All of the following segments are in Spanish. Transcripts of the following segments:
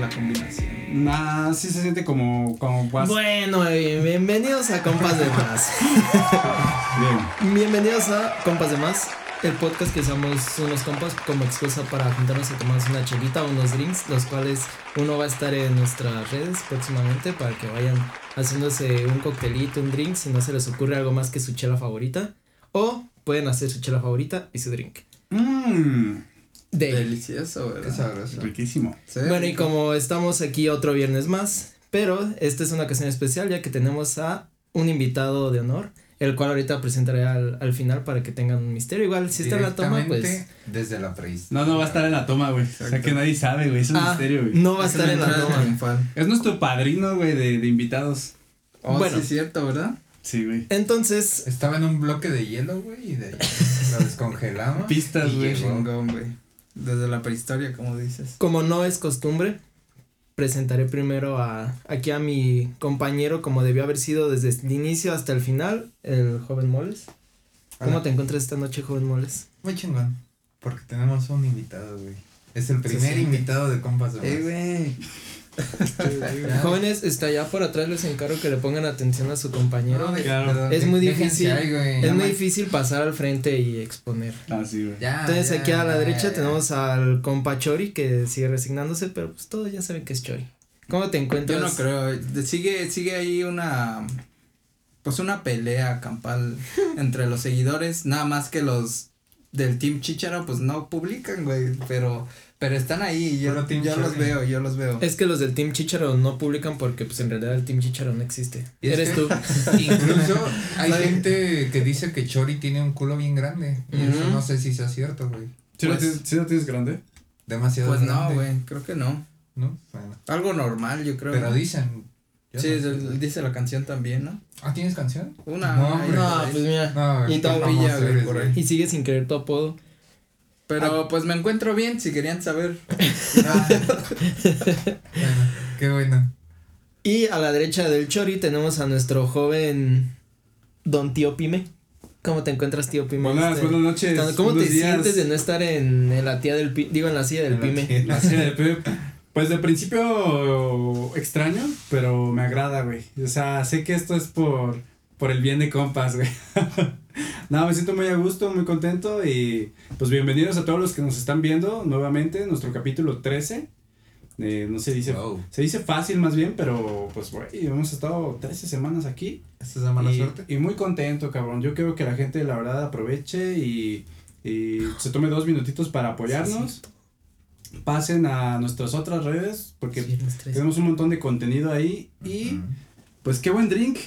la combinación. Nah, sí se siente como, como guas- Bueno, bienvenidos a Compas de Más. Bien. Bienvenidos a Compas de Más, el podcast que usamos unos compas como excusa para juntarnos a tomarnos una chelita o unos drinks, los cuales uno va a estar en nuestras redes próximamente para que vayan haciéndose un coctelito, un drink, si no se les ocurre algo más que su chela favorita. O pueden hacer su chela favorita y su drink. Mmm, De Delicioso, Qué ¿verdad? sabroso. riquísimo. Bueno, y como estamos aquí otro viernes más, pero esta es una ocasión especial ya que tenemos a un invitado de honor, el cual ahorita presentaré al, al final para que tengan un misterio. Igual, si está en la toma, pues. Desde la prehistoria. No, no va a estar en la toma, güey. O sea que nadie sabe, güey. Es un ah, misterio, güey. no va a Es estar en la toma. Es nuestro padrino, güey, de, de invitados. Oh, Bueno. sí es cierto, ¿verdad? Sí, güey. Entonces, Estaba en un bloque de hielo, güey, y de ahí lo descongelamos. Pistas, güey. Desde la prehistoria, como dices. como no es costumbre, presentaré primero a aquí a mi compañero, como debió haber sido desde el inicio hasta el final, el joven Moles. ¿Cómo Hola. te encuentras esta noche, joven Moles? Muy chingón. Porque tenemos un invitado, güey. Es el primer invitado de Compas de Eh, güey. Jóvenes, está allá por atrás, les encargo que le pongan atención a su compañero. No, Claro. perdón, Es muy difícil. Es muy difícil pasar al frente y exponer. Ah, sí, güey. Ya, Entonces ya, aquí a la ya, derecha ya. tenemos al compa Chori que sigue resignándose, pero pues todos ya saben que es Chori. ¿Cómo te encuentras? Yo no creo. de- Sigue, sigue ahí una. Pues una pelea campal entre los seguidores. Nada más que los del Team Chicharo, pues no publican, güey. Pero, pero están ahí y yo, yo los veo, yo los veo. Es que los del Team Chicharo no publican porque pues en realidad el Team Chicharo no existe. Y es Eres que- tú. Incluso hay ¿Sabe? gente que dice que Chori tiene un culo bien grande. Y eso no sé si sea cierto, güey. ¿Sí, lo Pues- tienes, ¿Sí lo tienes grande? Demasiado Pues no, grande. güey. Creo que no. ¿No? Bueno. Algo normal, yo creo. Pero dicen. yo Sí, no dice la canción también, ¿no? Ah, ¿tienes canción? Una. No, pues mira. No, Y eres, por ahí. Y sigue sin querer tu apodo. Pero pues me encuentro bien, si querían saber. Ah. bueno, qué bueno. Y a la derecha del Chori tenemos a nuestro joven Don Tío Pime. ¿Cómo te encuentras, Tío Pime? Buenas, Este, buenas noches. ¿Cómo te días. sientes de no estar en, en la tía del digo en la silla del En Pime? La serie de Pep. Pues de principio extraño, pero me agrada, güey. O sea, sé que esto es por, por el bien de compas, güey. no, me siento muy a gusto, muy contento y pues bienvenidos a todos los que nos están viendo nuevamente, nuestro capítulo 13. Eh, no se dice, Wow. se dice fácil más bien, pero pues güey, hemos estado 13 semanas aquí. ¿Esta es la mala y, suerte? y muy contento, cabrón. Yo creo que la gente, la verdad, aproveche y, y se tome dos minutitos para apoyarnos. Pasen a nuestras otras redes, porque 13. tenemos un montón de contenido ahí. Y Ujú. pues qué buen drink.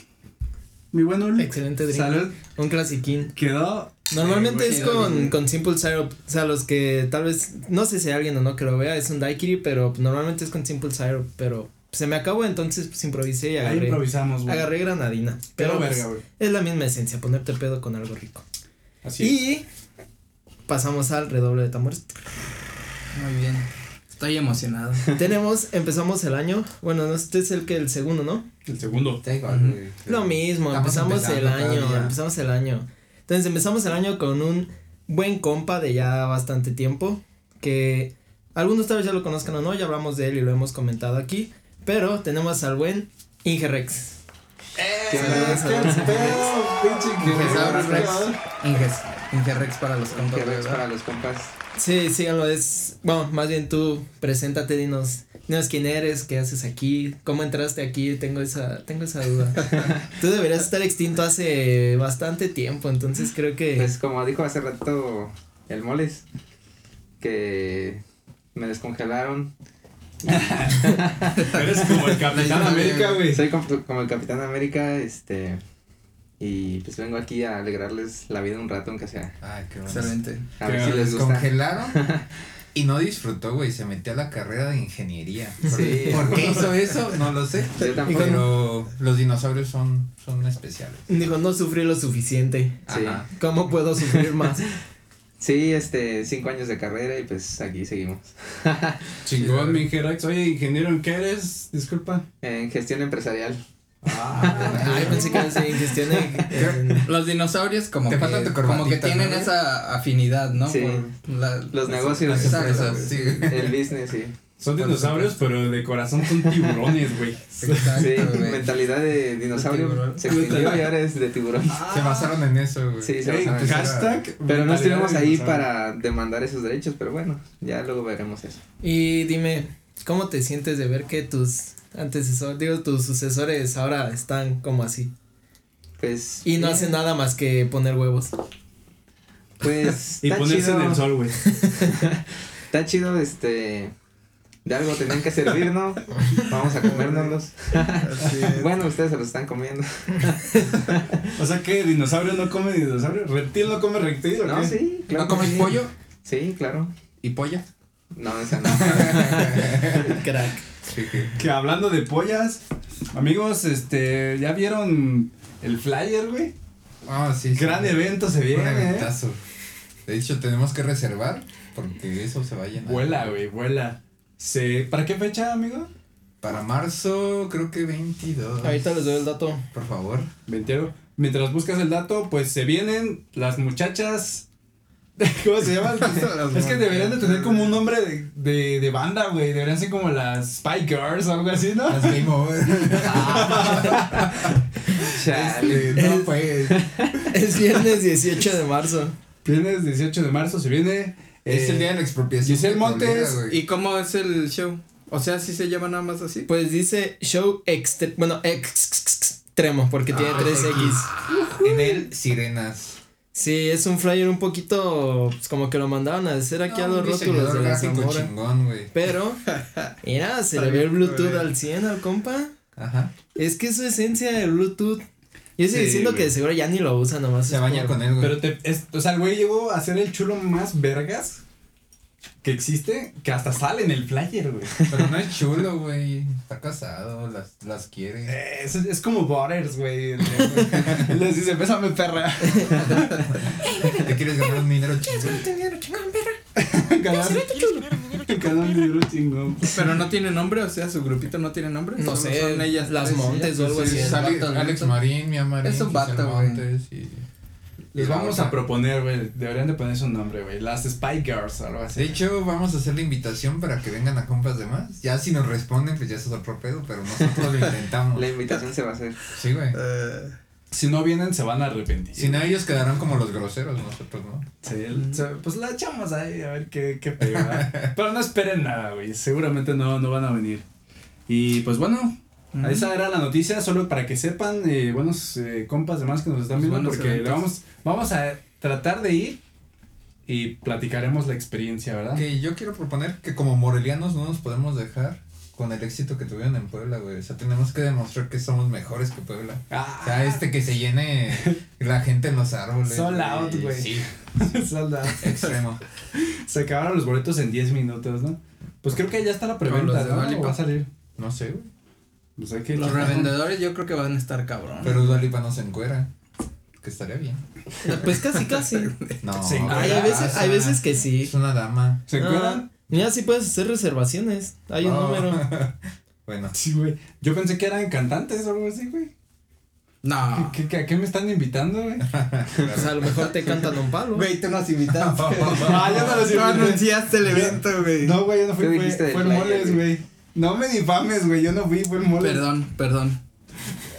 Mi buen Uli. Excelente drink. Salud. Un clasiquín. Quedó. Normalmente es güey. con, con Simple Syrup. O sea, los que tal vez, no sé si hay alguien o no que lo vea, es un daiquiri, pero normalmente es con Simple Syrup. Pero se me acabó, entonces pues improvisé y Ahí agarré. improvisamos, güey. Agarré granadina. Pero Pero pues, verga, güey. es la misma esencia, ponerte pedo con algo rico. Así es. Y pasamos al redoble de tambores. Muy bien. Estoy emocionado. Tenemos, empezamos el año. Bueno, no, este es el que el segundo, ¿no? El segundo. Güey. Lo mismo, empezamos el año, todavía. empezamos el año. Entonces empezamos el año con un buen compa de ya bastante tiempo, que algunos tal vez ya lo conozcan o no, ya hablamos de él y lo hemos comentado aquí, pero tenemos al buen Ingerex. ¿Qué Saludos a los Ingesaurus Rex. Inges. Ingerrex para los compas, ¿verdad? para los compas. Sí, síganlo, es, bueno, más bien tú, preséntate, dinos, dinos quién eres, qué haces aquí, cómo entraste aquí, tengo esa, tengo esa duda. tú deberías estar extinto hace bastante tiempo, entonces creo que... Pues como dijo hace rato el Moles, que me descongelaron. Eres como el Capitán América, güey. Soy como, como el Capitán América, este. Y pues vengo aquí a alegrarles la vida un rato, aunque sea. Ay, qué bueno. Excelente. A ver si les gusta. descongelaron y no disfrutó, güey. Se metió a la carrera de ingeniería. Sí. ¿Por qué hizo eso? No lo sé. Yo tampoco. Pero los dinosaurios son, son especiales. Dijo, no sufrí lo suficiente. Sí. Ajá. ¿Cómo puedo sufrir más? Sí, este, cinco años de carrera y pues aquí seguimos. Chingón, mi. Oye, ingeniero, ¿en qué eres? Disculpa. En gestión empresarial. Ah, yo pensé que era así, en gestión de- en- Los dinosaurios como Te que, como que tienen ¿no? esa afinidad, ¿no? Sí. Por la- Los negocios. Empresas, sí. El business, sí. Son dinosaurios, pero de corazón son tiburones, güey. Sí, güey. mentalidad de dinosaurio se extinguió y ahora es de tiburón. Se basaron en eso, güey. Sí, se Ey, basaron en eso. hashtag. Pero no estuvimos ahí para demandar esos derechos, pero bueno, ya luego veremos eso. Y dime, ¿cómo te sientes de ver que tus antecesores, digo, tus sucesores ahora están como así? Pues. Y no bien, hacen nada más que poner huevos. Pues. Y está ponerse chido, en el sol, güey. Está chido, este. De algo tenían que servir, ¿no? Vamos a comérnoslos. bueno, ustedes se los están comiendo. O sea que dinosaurio no come dinosaurio. Reptil no come reptil, ¿o No, qué? sí, claro. ¿No comes sí. pollo Sí, claro. y polla? No, esa no. Crack. Sí, que- Que hablando de pollas, amigos, este, ¿ya vieron el flyer, güey? Ah, sí. sí. Gran evento se Un viene, ¿eh? eventazo. De hecho, tenemos que reservar porque eso se va a llenar. Vuela, güey, vuela. Se, ¿Para qué fecha, amigo? Para marzo, creo que 22. Ahorita les doy el dato. Por favor. Veintero. Mientras buscas el dato, pues se vienen las muchachas. ¿Cómo se llaman? es que deberían de tener como un nombre de, de, de banda, güey. Deberían ser como las Spy Girls o algo así, ¿no? Las Game Over. Chale. Este, no, pues. Es viernes 18 de marzo. Viernes 18 de marzo se viene. Es eh, el día de la expropiación. Giselle Montes güey. ¿Y cómo es el show? O sea, ¿sí se llama nada más así? Pues dice show extre bueno, extremo, porque tiene Ah, 3X. En el Sirenas. Sí, es un flyer un poquito, pues como que lo mandaban a hacer aquí a los rótulos de la Zamora. chingón. Pero, mira, se le ve el Bluetooth al 100 al compa. Ajá. Es que es su esencia del Bluetooth. Yo estoy Sí, diciendo güey. que de seguro ya ni lo usa nomás. Se baña por- con él, güey. Pero te, es, o sea, el güey llegó a ser el chulo más vergas que existe, que hasta sale en el flyer, güey. Pero no es chulo, güey. Está casado, las, las quiere. Eh, Es, es como Butters, güey. Él les dice, bésame, perra. ¿Te quieres ganar un dinero chingón? Ganar ganar un dinero chingón. Pero no tiene nombre, o sea, su grupito no tiene nombre. No sé, son ellas las Montes o algo así. Alex. Marín, Mia Marín. Es un vato, güey. Montes y- Les vamos a proponer, güey. Deberían de ponerse un nombre, güey. Las Spy Girls o algo De así. hecho, vamos a hacer la invitación para que vengan a compas de más. Ya si nos responden, pues ya es otro pedo, pero nosotros lo intentamos. La invitación se va a hacer. Sí, güey. Eh, Si no vienen, se van a arrepentir. Si no, ellos quedarán como los groseros, nosotros, ¿no? Sí, pues la echamos ahí a ver qué, qué pega. Pero no esperen nada, güey. Seguramente no, no van a venir. Y pues bueno, Ujú. esa era la noticia, solo para que sepan, eh, buenos eh, compas demás que nos están viendo, buenos porque le eventos. vamos, vamos a tratar de ir y platicaremos la experiencia, ¿verdad? Que yo quiero proponer que como morelianos no nos podemos dejar con el éxito que tuvieron en Puebla, güey. O sea, tenemos que demostrar que somos mejores que Puebla. Ah, O sea, este que se llene la gente en los árboles. Sold out, güey. Sí, sold out. extremo. Se acabaron los boletos en 10 minutos, ¿no? Pues creo que ya está la preventa, ¿no? Dua Lipa. ¿O va a salir. No sé, güey. Pues hay que Los checar. revendedores yo creo que van a estar cabrón. Pero Dualipa no se encuera. Que estaría bien. Pues casi, casi. No. Se Ay, hay veces, hay veces que sí. Es una dama. ¿Se Ah, encuentran? mira, sí puedes hacer reservaciones. Hay un Oh. número. Bueno. Sí, güey. Yo pensé que eran cantantes o algo así, güey. No. ¿Qué, qué, a qué me están invitando, güey? Pues a lo mejor te cantan un palo. Güey, tú nos invitaste. Ah, yo no los anunciaste el evento, güey. No, güey, yo no fui, fue, fue el Moles, güey. No me difames, güey, yo no fui, fue el Moles. Perdón, perdón.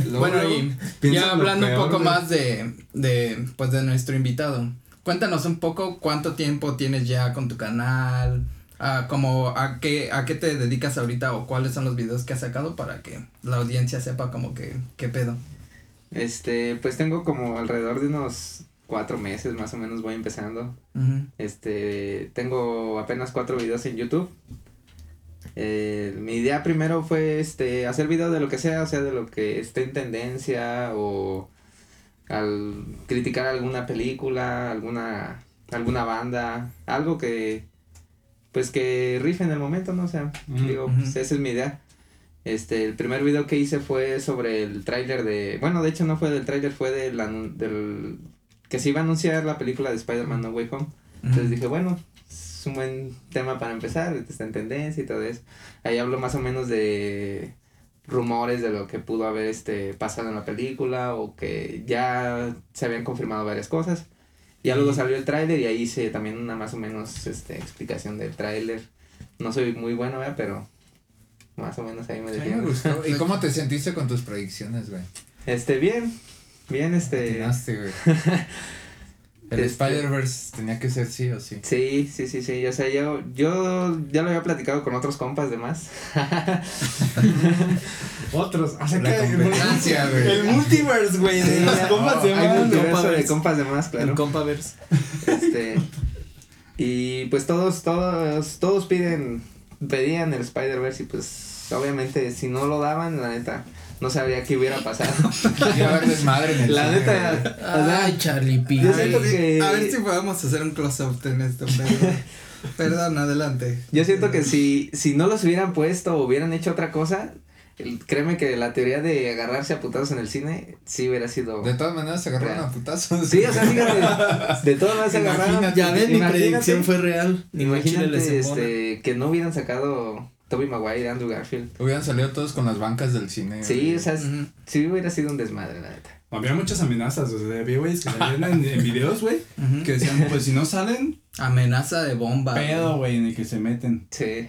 Luego, bueno, y ya hablando peor, un poco güey. más de, de, pues, de nuestro invitado. Cuéntanos un poco cuánto tiempo tienes ya con tu canal, a, como, a qué, a qué te dedicas ahorita o cuáles son los videos que has sacado para que la audiencia sepa como que, qué pedo. Este, pues tengo como alrededor de unos cuatro meses más o menos voy empezando. Este, tengo apenas cuatro videos en YouTube. Eh, mi idea primero fue este hacer videos de lo que sea, o sea, de lo que esté en tendencia o al criticar alguna película, alguna alguna banda, algo que pues que rife en el momento, ¿no? O sea, digo, pues, esa es mi idea. Este, el primer video que hice fue sobre el tráiler de, bueno, de hecho no fue del tráiler, fue del, del que se iba a anunciar la película de Spider-Man No Way Home. Entonces dije, bueno, es un buen tema para empezar, está en tendencia y todo eso. Ahí hablo más o menos de rumores de lo que pudo haber este pasado en la película o que ya se habían confirmado varias cosas. Ya luego salió el tráiler y ahí hice también una más o menos este explicación del tráiler. No soy muy bueno, ¿verdad? Pero más o menos ahí me mí me defiendo. gustó. ¿Y cómo te sentiste con tus predicciones, güey? Este, bien. Bien, este. Atinaste, güey. El Este- Spider-Verse tenía que ser sí o sí. Sí, sí, sí, sí. O sea, yo, yo ya lo había platicado con otros compas de más. Otros. O sea La que el, competencia, güey. el multiverse, güey. De Sí, ya. compas de Hay más, güey. multiverso de compas de más, claro. El Compaverse. Este. Y pues todos, todos, todos piden, pedían el Spider-Verse y pues obviamente si no lo daban, la neta, no sabría qué hubiera pasado. Iba a haber desmadre en el La cine, neta, Ay, Charlie P. Yo Ay, siento que- A ver si podemos hacer un close-up en esto, pero... Perdón, adelante. yo siento que si, si no los hubieran puesto o hubieran hecho otra cosa, el- créeme que la teoría de agarrarse a putados en el cine sí hubiera sido... De todas maneras se agarraron Real. a putazos. Sí, o sea, fíjate, de todas maneras se agarraron. Ya ven, mi predicción fue real. Imagínate este, que no hubieran sacado Toby Maguire y Andrew Garfield. Hubieran salido todos con las bancas del cine. Sí, güey. o sea, sí hubiera sido un desmadre, la neta. Había muchas amenazas, o sea, había güeyes que salían en, en videos, güey, que decían, pues si no salen, Amenaza de bomba. pedo, güey, en el que se meten. Sí.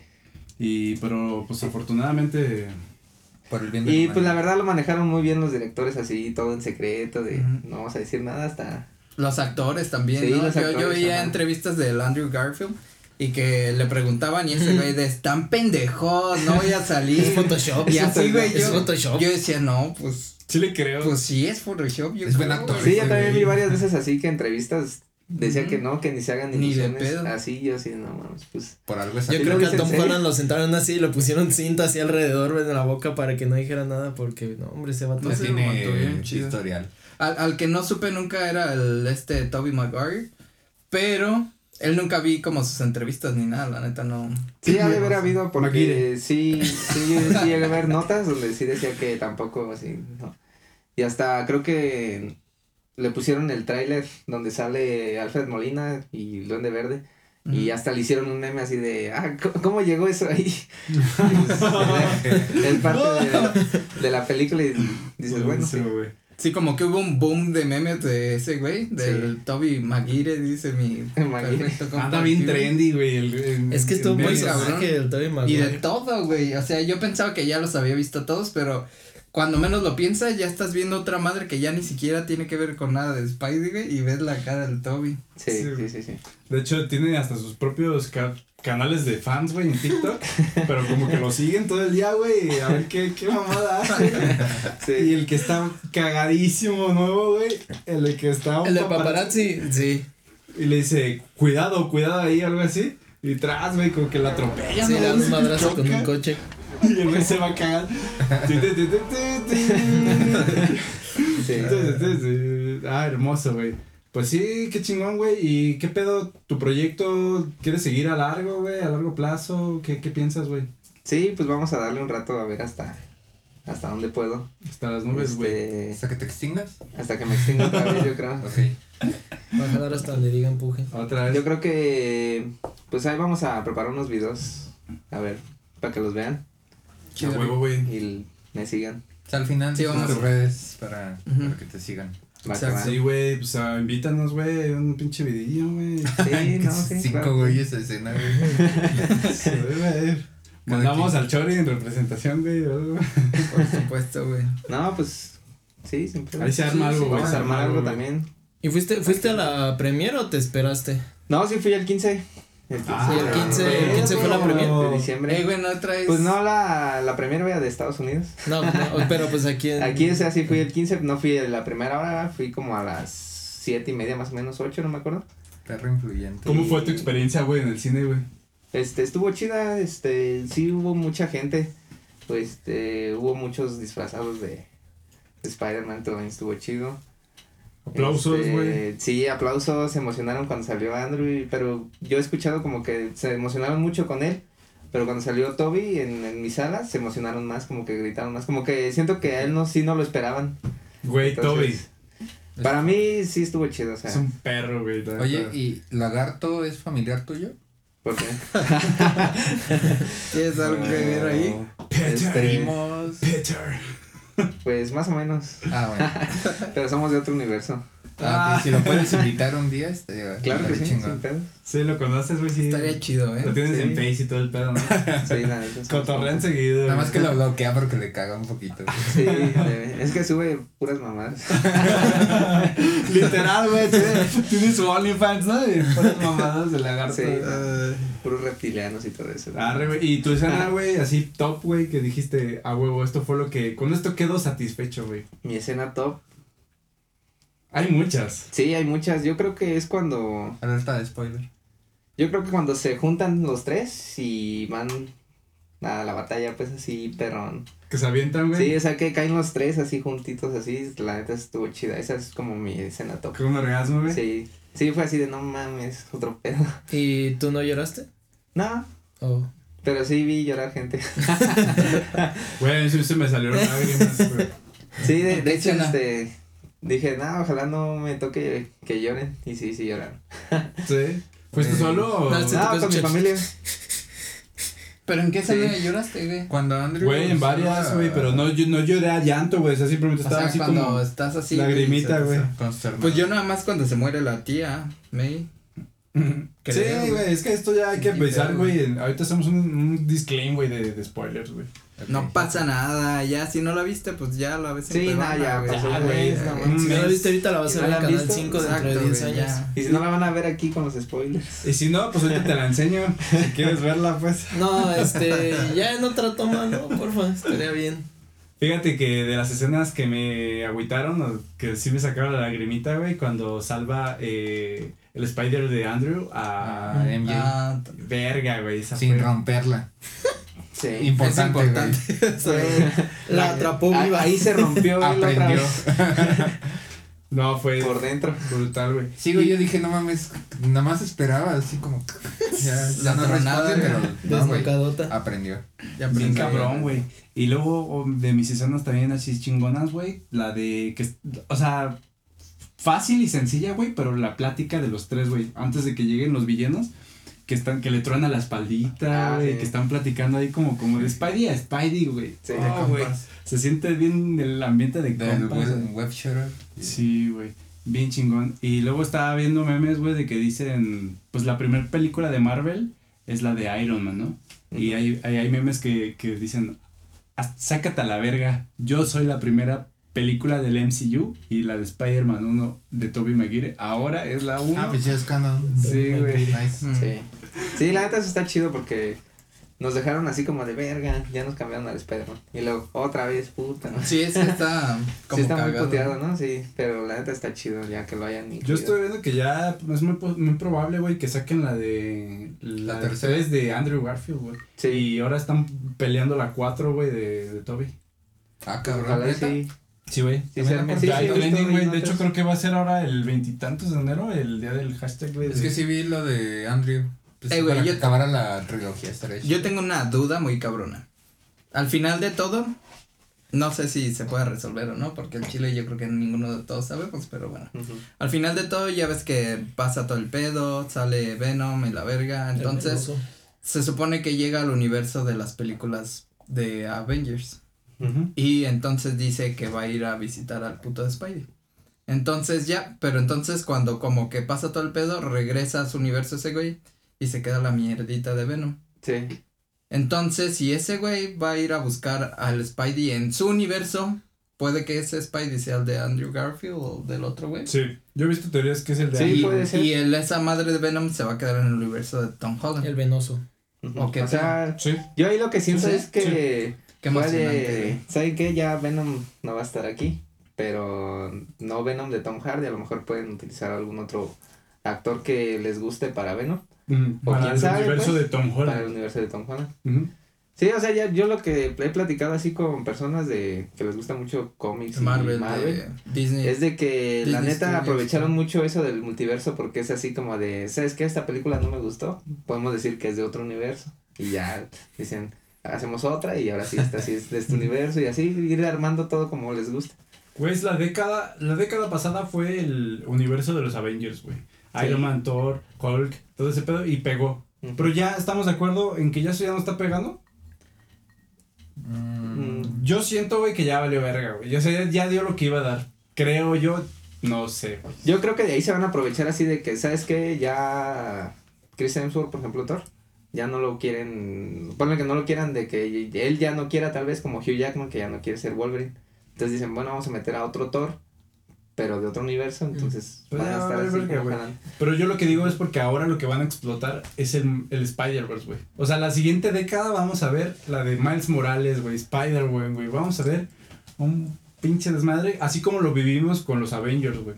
Y, pero, pues afortunadamente, Por el bien de Y la pues la verdad lo manejaron muy bien los directores así, todo en secreto, de no vamos a decir nada hasta... Los actores también, Sí, ¿no? los yo, yo actores, veía ajá. entrevistas del Andrew Garfield y que le preguntaban y ese güey de están pendejos, no voy a salir. Es Photoshop. Y así, güey, yo, Photoshop. yo decía, no, pues, sí le creo. pues sí es Photoshop. Yo Es buen actor. Sí, yo también vi varias veces así que entrevistas decía que no, que ni se hagan Ni de pedo. así, yo así, no mames, pues... Por algo es Yo ¿Y creo lo que a Tom? Holland lo sentaron así y le pusieron cinta así alrededor güey, de la boca para que no dijera nada porque no, hombre, se va todo. Lo tiene bien chido. historial. Al, al que no supe nunca era el este Toby Maguire, pero él nunca vi como sus entrevistas ni nada, la neta no. Sí, ha de haber habido porque sí, sí, sí llegué a ver notas donde sí decía que tampoco así, no. Y hasta creo que le pusieron el tráiler donde sale Alfred Molina y Duende Verde. Y hasta le hicieron un meme así de, ah, ¿cómo, cómo llegó eso ahí? es parte de, de la película y dices, bueno, sí. Sí, como que hubo un boom de memes de ese güey, del Sí. Toby Maguire, dice mi Maguire. Anda bien aquí, güey. trendy, güey. el- el- Es que el estuvo muy cabrón. personaje el Tobey Y Maguire. de todo, güey. O sea, yo pensaba que ya los había visto todos, pero cuando menos lo piensas, ya estás viendo otra madre que ya ni siquiera tiene que ver con nada de Spidey, güey, y ves la cara del Toby. Sí, Sí. sí, sí, sí. De hecho, tiene hasta sus propios ca- canales de fans, güey, en TikTok. pero como que lo siguen todo el día, güey. A ver qué, qué mamada hace. Y el que está cagadísimo nuevo, güey. El de que está. un El de paparazzi, sí. Y le dice, cuidado, cuidado ahí, algo así. Y tras, güey, como que la atropella. Sí, ¿no? le dan un madrazo con un coche. Y el güey se va a cagar. Sí. Ah, hermoso, güey. Pues sí, qué chingón, güey. ¿Y qué pedo tu proyecto? ¿Quieres seguir a largo, güey? ¿A largo plazo? ¿Qué, qué piensas, güey? Sí, pues vamos a darle un rato a ver hasta, hasta dónde puedo. Hasta las nubes, güey. Este, ¿Hasta que te extingas? hasta que me extinga otra vez, yo creo. Ok. Va a jalar hasta donde diga empuje. Otra vez. Yo creo que, pues ahí vamos a preparar unos videos, a ver, para que los vean A huevo, güey. y me sigan. O sea, al final Sí, sí, vamos tus a- redes para, para que te sigan. Exacto. Sí, güey, pues invítanos, güey, un pinche vidillo, güey. Sí, no, sí, Cinco claro. güeyes de escena, güey. Sí, güey. Mandamos al Chori en representación, güey. Por supuesto, güey. No, pues, sí, problema. Ahí se arma algo, güey. Vamos se a arma algo también. ¿Y fuiste, fuiste a la premier o te esperaste? No, sí fui el 15. El 15, Ah, Sí, el de- 15, el 15 fue la premier. de diciembre. Eh, güey, no traes. Pues no la, la primera vea de Estados Unidos. No, no, pero pues aquí en... Aquí ese así fui el 15, no fui a la primera hora, fui como a las siete y media más o menos, ocho, no me acuerdo. Perro influyente. ¿Cómo fue tu experiencia, güey, en el cine, güey? Este, estuvo chida, este, sí hubo mucha gente, pues, este, hubo muchos disfrazados de, de Spider-Man, también estuvo chido. Aplausos, Este, güey. Sí, aplausos, se emocionaron cuando salió Andrew, pero yo he escuchado como que se emocionaron mucho con él, pero cuando salió Toby en, en mi sala, se emocionaron más, como que gritaron más, como que siento que a él no, sí no lo esperaban. Güey, Toby. Para mí sí estuvo chido, o sea, Es un perro, güey. Oye. ¿y Lagarto es familiar tuyo? ¿por qué? ¿Tienes algo que ver ahí? Este, Peter. Pues más o menos, Ah, bueno. pero somos de otro universo. Ah, si lo puedes invitar un día, estaría Claro que sí, chingón. Sí, lo conoces, güey, sí. Estaría chido, Lo ¿eh? tienes Sí. en Face y todo el pedo, ¿no? Sí, la neta. Cotorrean seguido. Nada más que lo bloquea porque le caga un poquito. güey. Sí, es que sube puras mamadas. Literal, güey. Tiene, tiene su OnlyFans, ¿no? Y puras mamadas de lagarto. Sí. Puros reptilianos y todo eso. Arre, güey. Y tu escena, güey, así top, güey, que dijiste, a huevo, esto fue lo que. Con esto quedo satisfecho, güey. Mi escena top. Hay muchas. Sí, hay muchas. Yo creo que es cuando. Alerta de spoiler. Yo creo que cuando se juntan los tres y van a la batalla, pues así, perrón. Que se avientan, güey. Sí, o sea que caen los tres así juntitos, así. La neta estuvo chida. Esa es como mi escena top. Con un orgasmo, güey. Sí. Sí, fue así de no mames, otro pedo. ¿Y tú no lloraste? No, Oh. pero sí vi llorar gente. Güey, sí se me salieron lágrimas, güey. Sí, de, de ¿Qué hecho, escena? este. Dije, no, ojalá no me toque que lloren. Y sí, sí lloraron. Sí. ¿Fuiste Güey. solo o.? No, sí. con mi familia. Pero ¿en qué Sí. escena lloraste, güey? Cuando Andrew. Güey, en varias, güey, pero no, yo, no lloré a llanto, güey. O sea, simplemente O estaba sea, así cuando como. estás así. lagrimita, güey. Pues yo nada más cuando se muere la tía, May. Sí, Creo, güey, es que esto ya hay que Sí, pensar, güey. Ahorita hacemos un, un disclaim, güey, de, de spoilers, güey. No pasa nada, ya si no la viste, pues ya la ves en Sí, no, ya güey. Ya, no, mames. Si no la viste ahorita, la vas ¿Y a ver en Canal visto? 5 dentro de Exacto, 10 güey, años. ya. Y si no la van a ver aquí con los spoilers. Y si no, pues ahorita te la enseño. Si quieres verla, pues. No, este, ya en otra toma, ¿no? Porfa, estaría bien. Fíjate que de las escenas que me agüitaron, o que sí me sacaron la lagrimita, güey, cuando salva eh, el Spider de Andrew a. Ah, MJ. Ah, Verga, güey. Esa Sin fue- romperla. Sí. Importante. es importante. Güey, La atrapó viva. Ahí se rompió Aprendió. No, fue Por dentro. brutal, güey. Sí, güey, yo dije, no mames, nada más esperaba así como. Ya, no responde, pero. No. Aprendió. Ya Bien aprendí. cabrón, güey. Y luego de mis escenas también así chingonas, güey. La de que, o sea, fácil y sencilla, güey, pero la plática de los tres, güey, antes de que lleguen los villanos, que están, que le truenan la espaldita, Ah, güey, sí. que están platicando ahí como, como de Spidey a Spidey, güey. Sí, Oh, de güey. compas. Se siente bien el ambiente de Del compas, web, güey. web shooter. Sí, güey. Bien chingón. Y luego estaba viendo memes, güey, de que dicen, pues la primera película de Marvel es la de Iron Man, ¿no? Y hay, hay, hay memes que, que dicen, "Ah, sácate a la verga, yo soy la primera película del MCU y la de Spider-Man 1 de Tobey Maguire, ahora es la 1. Ah, pues ya es canon. Sí, güey. Nice. Mm. Sí. Sí, la neta eso está chido porque nos dejaron así como de verga, ya nos cambiaron al Spider-Man. Y luego, otra vez, puta. Sí, es que está como sí está muy puteado, ¿no? Sí, pero la neta está chido ya que lo hayan incluido. Yo estoy viendo que ya es muy, muy probable, güey, que saquen la de... La, La tercera es de Andrew Garfield, güey. Sí. Y ahora están peleando la 4, güey, de, de Tobey. Ah, cabrón. Sí. Sí, güey. Sí, También sí, güey. De hecho, creo que va a ser ahora el veintitantos de enero, el día del hashtag, güey. Es que sí vi lo de Andrew. Pues Eh, para yo- que acabara la trilogía, estaría Yo chido. tengo una duda muy cabrona. Al final de todo, no sé si se puede resolver o no, porque el chile yo creo que ninguno de todos sabemos, pero bueno. Al final de todo ya ves que pasa todo el pedo, sale Venom y la verga, entonces se supone que llega al universo de las películas de Avengers. Y entonces dice que va a ir a visitar al puto de Spidey. Entonces ya, pero entonces cuando como que pasa todo el pedo, regresa a su universo ese güey y se queda la mierdita de Venom. Sí. Entonces, si ese güey va a ir a buscar al Spidey en su universo, puede que ese Spidey sea el de Andrew Garfield o del otro güey. Sí. Yo he visto teorías que es el de Sí, puede ser. y el, esa madre de Venom se va a quedar en el universo de Tom Holland. El venoso. Ujú. Ok, o sea, Sí. yo ahí lo que siento Sí, es que emocionante. de, ¿saben qué? Ya Venom no va a estar aquí, pero no Venom de Tom Hardy, a lo mejor pueden utilizar algún otro actor que les guste para Venom, O Para quién el sabe, universo pues, de Tom para el universo de Tom Holland. Ujú. Sí, o sea, ya yo lo que he platicado así con personas de que les gusta mucho cómics Marvel, y Marvel de Disney. es de que la Disney neta Studios, aprovecharon sí. mucho eso del multiverso porque es así como de, ¿sabes qué? Esta película no me gustó, podemos decir que es de otro universo y ya dicen, hacemos otra y ahora sí, esta sí es de este universo y así ir armando todo como les gusta. Güey, es la década, la década pasada fue el universo de los Avengers, güey. Iron Man, Thor, Hulk, todo ese pedo, y pegó. Pero ya estamos de acuerdo en que ya eso ya no está pegando. Mm. Yo siento, güey, que ya valió verga, güey. Yo sé, ya dio lo que iba a dar. Creo yo, No sé. Yo creo que de ahí se van a aprovechar así de que, ¿sabes qué? Ya Chris Hemsworth, por ejemplo, Thor, ya no lo quieren, ponle que no lo quieran de que él ya no quiera tal vez como Hugh Jackman, que ya no quiere ser Wolverine. Entonces dicen, bueno, vamos a meter a otro Thor, pero de otro universo, entonces Pues van a estar así como jalando. Pero yo lo que digo es porque ahora lo que van a explotar es el, el Spider-Verse, güey. O sea, la siguiente década vamos a ver la de Miles Morales, güey, Spider-Man, güey. Vamos a ver un pinche desmadre, así como lo vivimos con los Avengers, güey.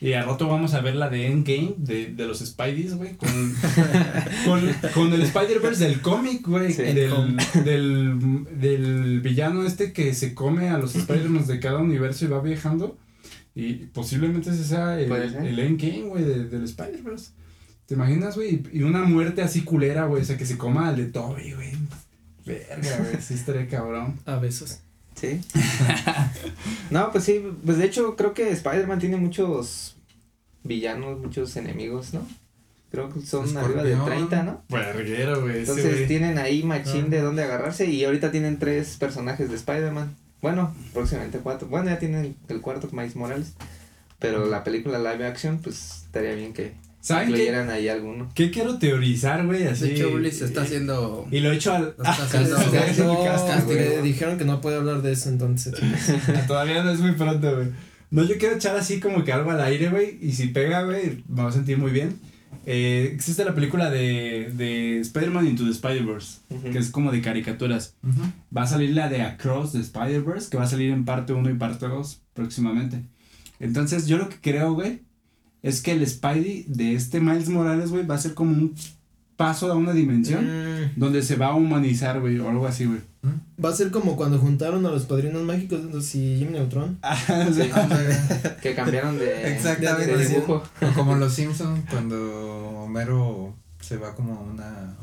Y al rato vamos a ver la de Endgame de, de los Spideys, güey, con, con, con el Spider-Verse del cómic, güey, Sí. del, del, del villano este que se come a los Spider-Man de cada universo y va viajando. Y posiblemente ese sea el, el Endgame, güey, de- del Spider-Verse. ¿Te imaginas, güey? Y una muerte así culera, güey, o sea, que se coma al de Toby, güey. Verga, güey, sí estaría cabrón. A besos. Sí. no, pues sí, pues de hecho creo que Spider-Man tiene muchos villanos, muchos enemigos, ¿no? Creo que son arriba de Escorpión. 30, ¿no? Verguero, güey, Entonces tienen ahí machín Ah. de dónde agarrarse y ahorita tienen tres personajes de Spider-Man. Bueno, próximamente cuatro. Bueno, ya tienen el cuarto Miles Morales. Pero la película live action, pues estaría bien que ¿Saben qué? incluyeran ahí alguno. ¿Qué quiero teorizar, güey? Así. De hecho, Uli se está haciendo. Y lo he hecho al. Está haciendo. Se está haciendo No, casting, me dijeron que no puede hablar de eso entonces. Todavía no es muy pronto, güey. No, yo quiero echar así como que algo al aire, güey. Y si pega, güey, me voy a sentir muy bien. Eh, existe la película de, de Spider-Man Into the Spider-Verse, que es como de caricaturas. Va a salir la de Across the Spider-Verse, que va a salir en parte 1 y parte 2 próximamente. Entonces, yo lo que creo, güey, es que el Spidey de este Miles Morales, güey, va a ser como un paso a una dimensión Mm, donde se va a humanizar, güey, o algo así, güey. va a ser como cuando juntaron a los padrinos mágicos y Jimmy Neutron. Sí, que cambiaron de, Exactamente. de dibujo. O como los Simpsons cuando Homero se va como a una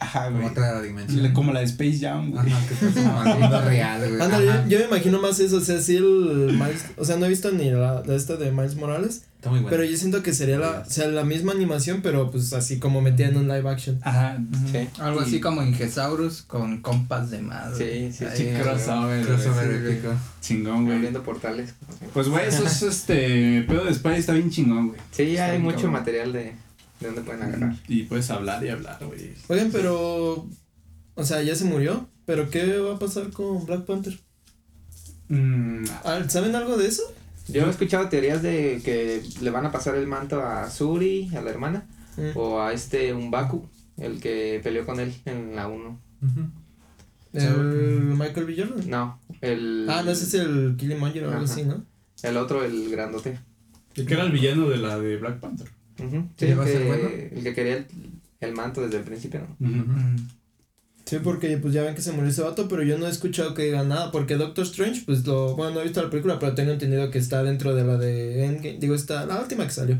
Ajá, como güey. otra dimensión. Como la de Space Jam, güey. Ajá, que real, güey. Yo, yo me imagino más eso, o sea, sí el Miles, o sea, no he visto ni la de esta de Miles Morales, Está muy bueno. pero yo siento que sería la, o sea, la misma animación, pero pues así como metida en un live action. Ajá. Sí. Algo así como Ingesaurus con compas de madre. Sí, sí, Ahí, sí, crossover, Crossover épico. Chingón, güey. Abriendo portales. Pues, güey, eso es este. Pedo de Spidey está bien chingón, güey. Sí, Está hay mucho cabrón. material de, de donde pueden agarrar. Y puedes hablar y hablar, güey. Oigan, pero, o sea, ya se murió, pero ¿qué va a pasar con Black Panther? Mm, Ah, ¿Saben algo de eso? Yo he escuchado teorías de que le van a pasar el manto a Suri, a la hermana, Mm. o a este Umbaku, el que peleó con él en la 1. Ujú. El Michael B. Jordan. No, el. Ah, no, ese es el Killmonger o algo así, ¿no? El otro, el grandote. ¿Y qué era el villano de la de Black Panther? Sí, ¿Llegó el a ser que, bueno? el que quería el, el manto desde el principio, ¿no? Sí, porque pues ya ven que se murió ese vato, pero yo no he escuchado que diga nada, porque Doctor Strange, pues lo, bueno, no he visto la película, pero tengo entendido que está dentro de la de Endgame, digo, está la última que salió,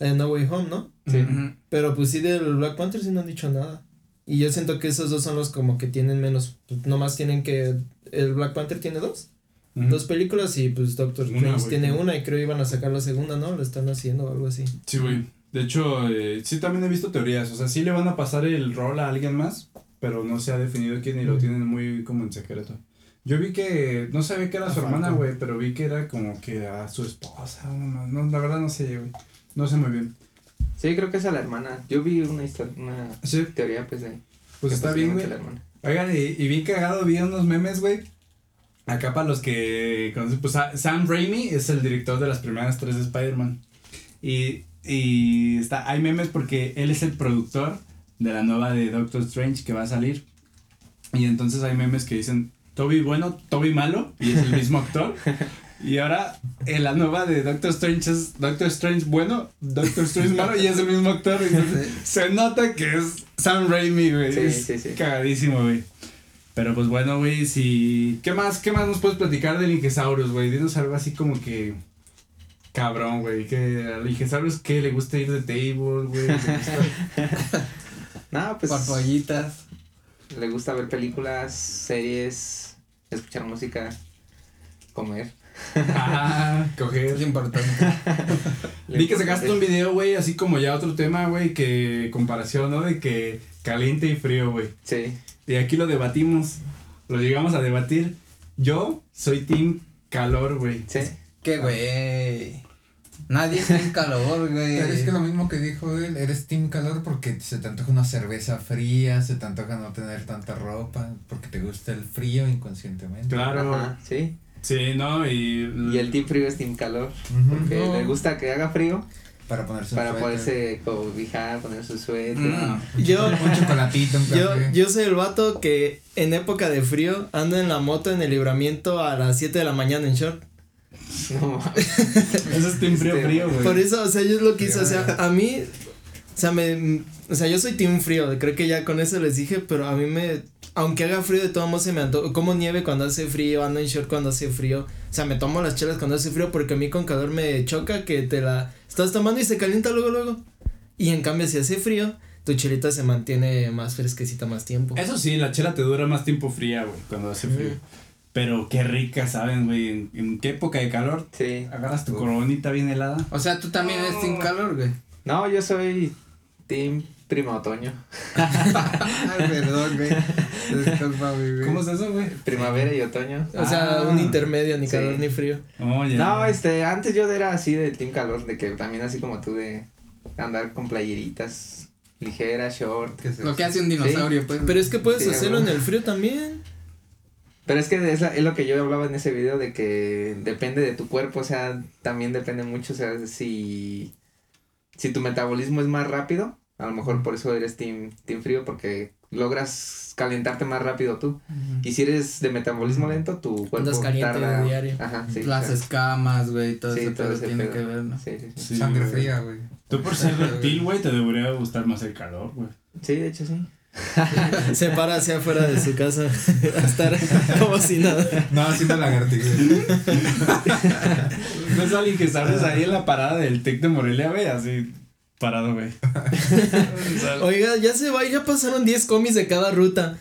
la de No Way Home, ¿no? Sí. Pero pues sí del Black Panther sí no han dicho nada. Y yo siento que esos dos son los como que tienen menos, pues, nomás tienen que, el Black Panther tiene dos, dos películas y pues Doctor Una, Strange tiene una y creo iban a sacar la segunda, ¿no? Lo están haciendo o algo así. Sí, güey. De hecho, eh, sí también he visto teorías. O sea, sí le van a pasar el rol a alguien más, pero no se ha definido quién y lo tienen muy como en secreto. Yo vi que, no sabía que era su hermana, güey, pero vi que era como que a su esposa. No, no, la verdad no sé, güey. No sé muy bien. Sí, creo que es a la hermana. Yo vi una historia, una Sí, teoría, pues, de. pues está bien, güey. Oigan, y, y bien cagado, vi unos memes, güey. Acá para los que conocen, pues Sa- Sam Raimi es el director de las primeras tres de Spider-Man. Y, y está, hay memes porque él es el productor de la nueva de Doctor Strange que va a salir. Y entonces hay memes que dicen Toby bueno, Toby malo, y es el mismo actor. Y ahora en la nueva de Doctor Strange es Doctor Strange bueno, Doctor Strange malo, y es el mismo actor. Entonces se nota que es Sam Raimi, güey. Sí, es sí, sí. cagadísimo, güey. Pero pues bueno, güey, si... ¿Qué más, ¿Qué más nos puedes platicar del Ingesaurus, güey? Dinos algo así como que... Cabrón, güey. Que al Ingesaurus, ¿qué? ¿Le gusta ir de table, güey? ¿Le gusta- No, pues. Por pollitas. Le gusta ver películas, series, escuchar música, comer. ah, Es coger. importante. Vi que sacaste un video, güey, así como ya otro tema, güey, que comparación, ¿no? De que caliente y frío, güey. Sí. Y aquí lo debatimos. Lo llegamos a debatir. Yo soy team calor, güey. Sí. Qué güey. Nadie tiene calor, güey. Pero es que lo mismo que dijo él, eres team calor porque se te antoja una cerveza fría, se te antoja no tener tanta ropa, porque te gusta el frío inconscientemente. Claro. Ajá, sí. Sí, ¿no? Y, Y el team frío es team calor. Porque No. le gusta que haga frío Para ponerse para suéter, poderse cobijar, poner su suéter. Yo, un chocolatito, un yo, yo soy el vato que en época de frío anda en la moto en el libramiento a las 7 de la mañana en short. No, Eso es team frío, Este, frío, güey. Por eso, o sea, yo es lo que hice, o sea, a mí, o sea, me, o sea, yo soy team frío, creo que ya con eso les dije, pero a mí me, aunque haga frío de todos modos se me antoja, como nieve cuando hace frío, ando en short cuando hace frío, o sea, me tomo las chelas cuando hace frío porque a mí con calor me choca que te la estás tomando y se calienta luego, luego, y en cambio si hace frío, tu chelita se mantiene más fresquecita más tiempo. Eso sí, la chela te dura más tiempo fría, güey, cuando hace frío. Pero qué rica, ¿saben, güey? ¿En, en qué época de calor sí. agarras tu Uf. coronita bien helada? O sea, tú también eres sin calor, güey. No, yo soy team prima otoño. Ay, perdón, güey. Discúlpame, güey. ¿Cómo es eso, güey? Primavera y otoño. O sea, Ah. un intermedio, ni Sí. calor ni frío. Oh. No, este, antes yo era así de team calor, de que también así como tú de andar con playeritas ligeras, short. ¿Qué es Lo que hace un dinosaurio, pues. Pero es que puedes Sí, hacerlo en el frío también. Pero es que es, la- es lo que yo hablaba en ese video de que depende de tu cuerpo, o sea, también depende mucho, o sea, si, si tu metabolismo es más rápido, a lo mejor por eso eres team, team frío, porque logras calentarte más rápido tú. Y si eres de metabolismo lento, tu cuerpo Andas caliente tarda. diario. Ajá, sí. Las o sea, escamas, güey, todo sí, eso todo todo ese tiene pedo. que ver, ¿no? Sí, sí, sí. Sí, Sangre fría, güey. Tú por ser reptil, güey, te debería gustar más el calor, güey. Sí, de hecho sí. Se para hacia afuera de su casa a estar como si nada. No, haciendo lagartijas. No es alguien que sabes ahí en la parada del TEC de Morelia, güey, así parado, güey. Oiga, ya se va, ya pasaron 10 comis de cada ruta.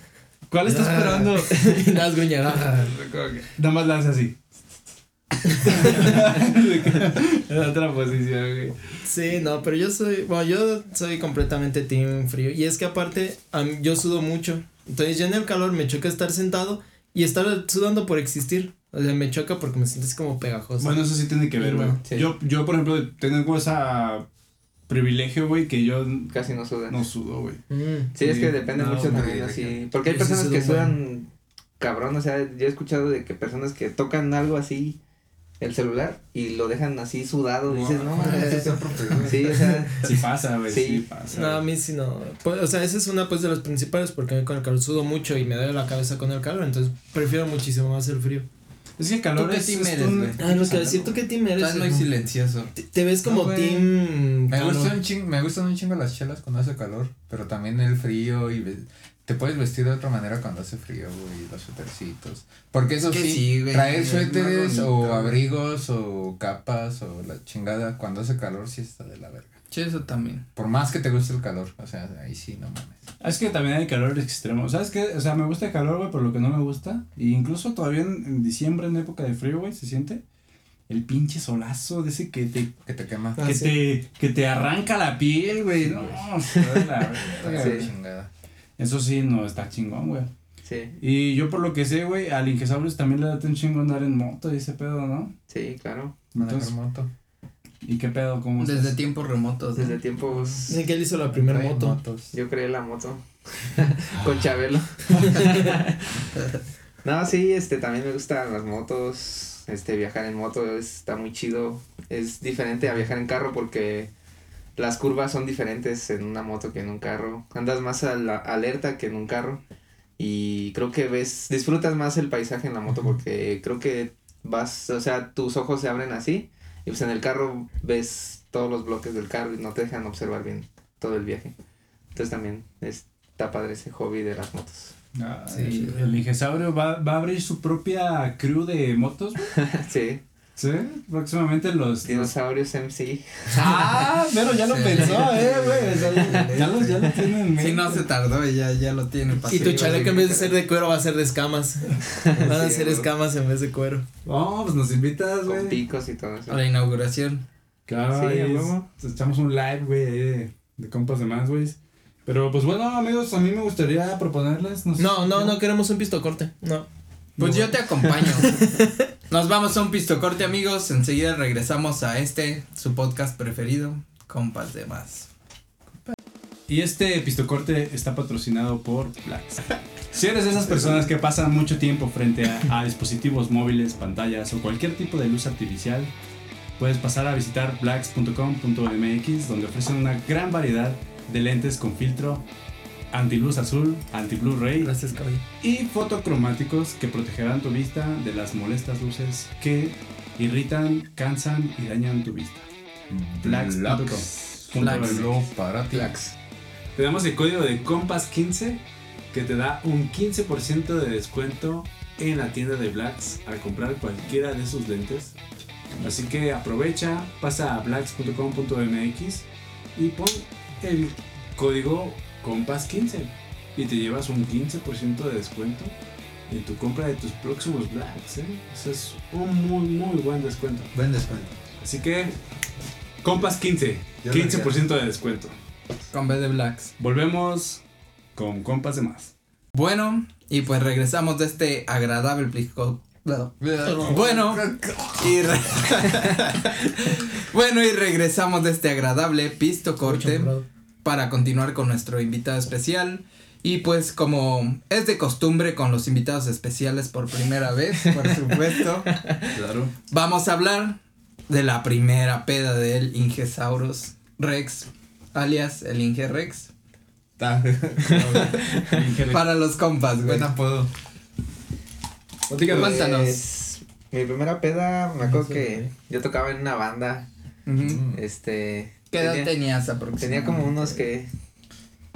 ¿Cuál estás Ah. esperando? Y Las gruñadas. Nada más lanza así. En otra posición, güey. Sí, no, pero yo soy, bueno, yo soy completamente team frío. Y es que aparte, a mí- yo sudo mucho. Entonces ya en el calor me choca estar sentado y estar sudando por existir. O sea, me choca porque me siento así como pegajoso. Bueno, eso sí tiene que ver, güey. no, sí. Yo, yo, por ejemplo, tengo esa privilegio, güey, que yo Casi no sudan. no sudo, güey. Mm. Sí, es que depende no, mucho también así. Porque hay Yo sí personas que sudo sudan cabrón, o sea, yo he escuchado de que personas que tocan algo así, el celular, y lo dejan así sudado, dices, no, mames, es otro pedo. Sí, o sea, Sí pasa, güey, sí. Sí. pasa. No, a mí sí no. Pues, o sea, esa es una pues de las principales porque a mí con el calor sudo mucho y me duele la cabeza con el calor, entonces prefiero muchísimo más el frío. Es que el calor ¿Tú qué es, team es eres, güey? Ah, lo que decir, ¿tú qué team eres? Estás muy silencioso. Te, te ves como No, team. Me calor. gustan, un me gustan un chingo las chelas cuando hace calor, pero también el frío y ve- te puedes vestir de otra manera cuando hace frío, güey, los suétercitos. Porque eso que sí, sí, güey, traer es suéteres bonito, o güey. abrigos o capas o la chingada cuando hace calor sí está de la verga. Sí, eso también. Por más que te guste el calor, o sea, ahí sí, no mames. Es que también hay calor extremo. ¿Sabes qué? O sea, me gusta el calor, güey, por lo que no me gusta. Y incluso todavía en, en diciembre, en época de frío, güey, se siente el pinche solazo de ese que te, Que te quema. Ah, que sí. te, que te arranca la piel, güey. No, está de la verga, Sí. güey. chingada. Eso sí, no está chingón, güey. sí, Y yo por lo que sé, güey, al Ingesaurus también le da un chingo andar en moto y ese pedo, ¿no? sí, claro. Entonces, moto. ¿y qué pedo? ¿Cómo Desde estás? tiempos remotos. ¿no? Desde tiempos, Dicen que él hizo la primera moto. motos. yo creé la moto con Chabelo. no, sí, este, también me gustan las motos, este, viajar en moto está muy chido. Es diferente a viajar en carro porque las curvas son diferentes en una moto que en un carro. Andas más a la alerta que en un carro. Y creo que ves, disfrutas más el paisaje en la moto porque creo que vas, o sea, tus ojos se abren así. Y pues en el carro ves todos los bloques del carro y no te dejan observar bien todo el viaje. Entonces también está padre ese hobby de las motos. Ah, Sí. el, el Ingesaurio va, va a abrir su propia crew de motos, sí, Sí, próximamente los... los- dinosaurios MC. Ah, pero ya lo Sí. pensó, eh, güey. o sea, ya, ya lo, ya lo tiene en mente. Sí, no se tardó y ya, ya lo tiene. Y tu chaleco en vez de ser de cuero va a ser de escamas. Van a ser escamas en vez de cuero. Oh, pues nos invitas, Con güey. picos y todo eso. A la inauguración. Claro, Sí, ahí a es- huevo. echamos un live, güey, de, de compas de más, güey. Pero pues bueno, amigos, a mí me gustaría proponerles. No, sé- No, no, no queremos un pisto corte. No. Pues yo te acompaño. Nos vamos a un pistocorte, amigos. Enseguida regresamos a este, su podcast preferido, Compas de Más. Y este pistocorte está patrocinado por Blacks. Si eres de esas personas que pasan mucho tiempo frente a, a dispositivos móviles, pantallas o cualquier tipo de luz artificial, puedes pasar a visitar blacks.com.mx donde ofrecen una gran variedad de lentes con filtro anti-luz azul, anti-Blu-ray Gracias, y fotocromáticos que protegerán tu vista de las molestas luces que irritan, cansan y dañan tu vista. Lo para ti. Te damos el código de Compass15 que te da un 15% de descuento en la tienda de Blacks al comprar cualquiera de sus lentes. Así que aprovecha, pasa a blacks.com.mx y pon el código Compass15 y te llevas un 15% de descuento en tu compra de tus próximos Blacks. ¿eh? Eso es un muy, muy buen descuento. Buen descuento. Así que Compass15, Yo lo 15% de descuento. Con B de Blacks. Volvemos con compas de más. Bueno, y pues regresamos de este agradable pisco. Bueno, y re- bueno, y regresamos de este agradable pisto corte para continuar con nuestro invitado especial. Y pues como es de costumbre con los invitados especiales por primera vez, por supuesto, Claro. vamos a hablar de la primera peda del Ingesaurus Rex, alias el Inge Rex, para los compas, güey. Buen apodo. Cuéntanos. Pues, mi primera peda, me acuerdo que yo tocaba en una banda. Este. ¿Qué edad tenía, tenías aproximadamente? tenía como unos que.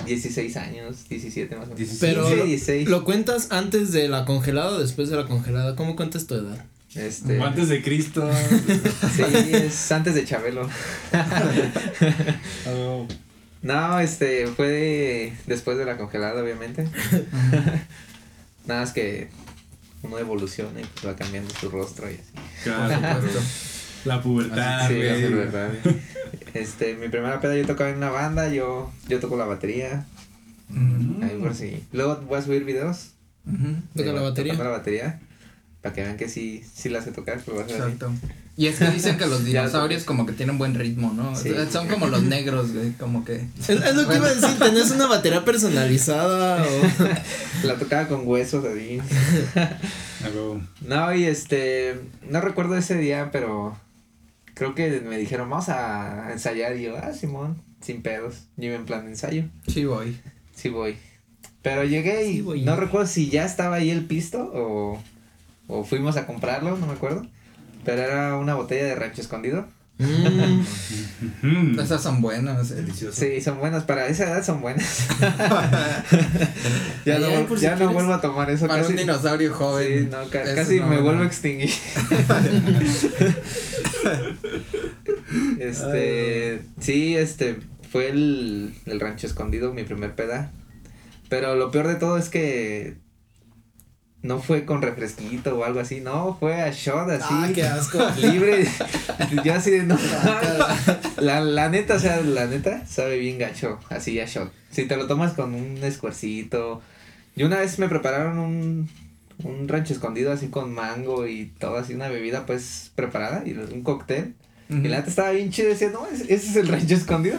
16 años, 17 más o menos. 16. Pero Sí, lo- 16. ¿Lo cuentas antes de la congelada o después de la congelada? ¿Cómo cuentas tu edad? Este. Antes de Cristo. Sí, es antes de Chabelo. No, este, fue de- después de la congelada, obviamente. Nada más que uno evoluciona y pues va cambiando su rostro y así. Claro, La pubertad, sí, güey. es verdad. Este, mi primera peda yo tocaba en una banda, yo, yo toco la batería, Ujú. ahí por si. Luego voy a subir videos. ¿Toca la batería? tocando la batería. Para que vean que sí, sí la sé tocar, pero va a ser así. Exacto. Y es que dicen que los dinosaurios como que tienen buen ritmo, ¿no? Sí. Son como los negros, güey, como que... Es, es lo que iba a decir, ¿tenés una batería personalizada o...? La tocaba con huesos así. No, y este, no recuerdo ese día, pero creo que me dijeron, vamos a ensayar. Y yo, ah, Simón, sin pedos. Yo iba en plan de ensayo. Sí, voy. Sí voy. Pero llegué y Sí voy. no recuerdo si ya estaba ahí el pisto o, o fuimos a comprarlo, no me acuerdo. Pero era una botella de rancho escondido. Mm, Mm. Esas son buenas. eh. Delicioso. Sí, son buenas, para esa edad son buenas. ya no, si ya no vuelvo a tomar eso. Para casi, un dinosaurio sí, joven. no, ca- eso casi no, me no. vuelvo a extinguir. este, sí, este, fue el, el rancho escondido, mi primer peda. Pero lo peor de todo es que no fue con refresquito o algo así, no, fue a shot así. Ah, qué asco. Libre. Yo así de no. La, la neta, o sea, la neta, sabe bien gacho, así a shot. Si te lo tomas con un escuercito. Y una vez me prepararon un, un rancho escondido así con mango y todo así, una bebida pues preparada y un cóctel. Y la neta estaba bien chido, decía, no, ese ese es el rancho escondido.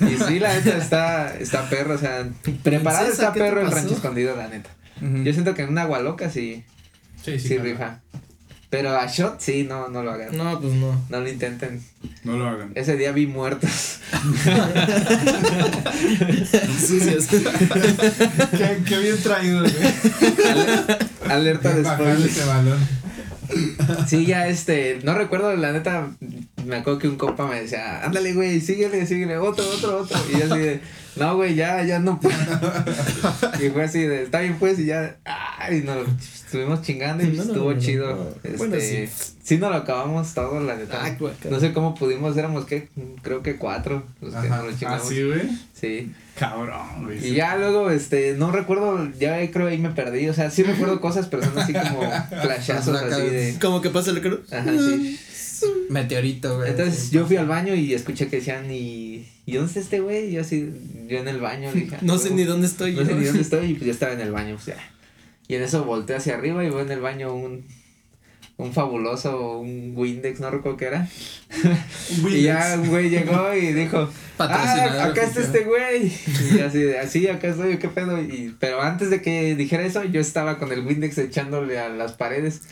Y sí, la neta está, está perro, o sea, preparado está ¿qué te perro el rancho escondido, la neta. Yo siento que en una agua loca sí, Sí, sí, sí. claro. Pero a shot sí, no, no lo hagan. No. no, pues no. lo intenten. No lo hagan. Ese día vi muertos. Sucios. Qué, qué bien traído, güey. Alerta de spoilers. ese balón. Sí, ya este, no recuerdo, la neta, me acuerdo que un compa me decía, ándale, güey, síguele, síguele, otro, otro, otro. Y yo así de, no, güey, ya, ya no puedo. Y fue así de, está bien, pues, y ya, ay, nos estuvimos chingando y No, no, estuvo no, no, chido. no. Este, Bueno, sí. sí. nos lo acabamos todo, la neta. Ah, no sé cómo pudimos, éramos, ¿qué? Creo que cuatro los que Ajá. nos lo Ah, sí, güey. sí. Cabrón, güey. Y ya luego, este, no recuerdo, ya creo ahí me perdí, o sea, sí recuerdo cosas, pero son así como flashazos así de... Como que pasa el creo. Ajá, sí. Meteorito, güey. Entonces yo fui al baño y escuché que decían, ¿y, ¿y dónde está este güey? Y yo así, yo en el baño. dije, No "Ah, sé huevo". ni dónde estoy No yo. sé ni dónde estoy y pues ya estaba en el baño, o sea. Y en eso volteé hacia arriba y veo en el baño un, un fabuloso, un Windex, no recuerdo qué era. Y ya un güey llegó y dijo, ah, acá está este güey. Y así de, así, acá estoy, qué pedo. Y, pero antes de que dijera eso, yo estaba con el Windex echándole a las paredes.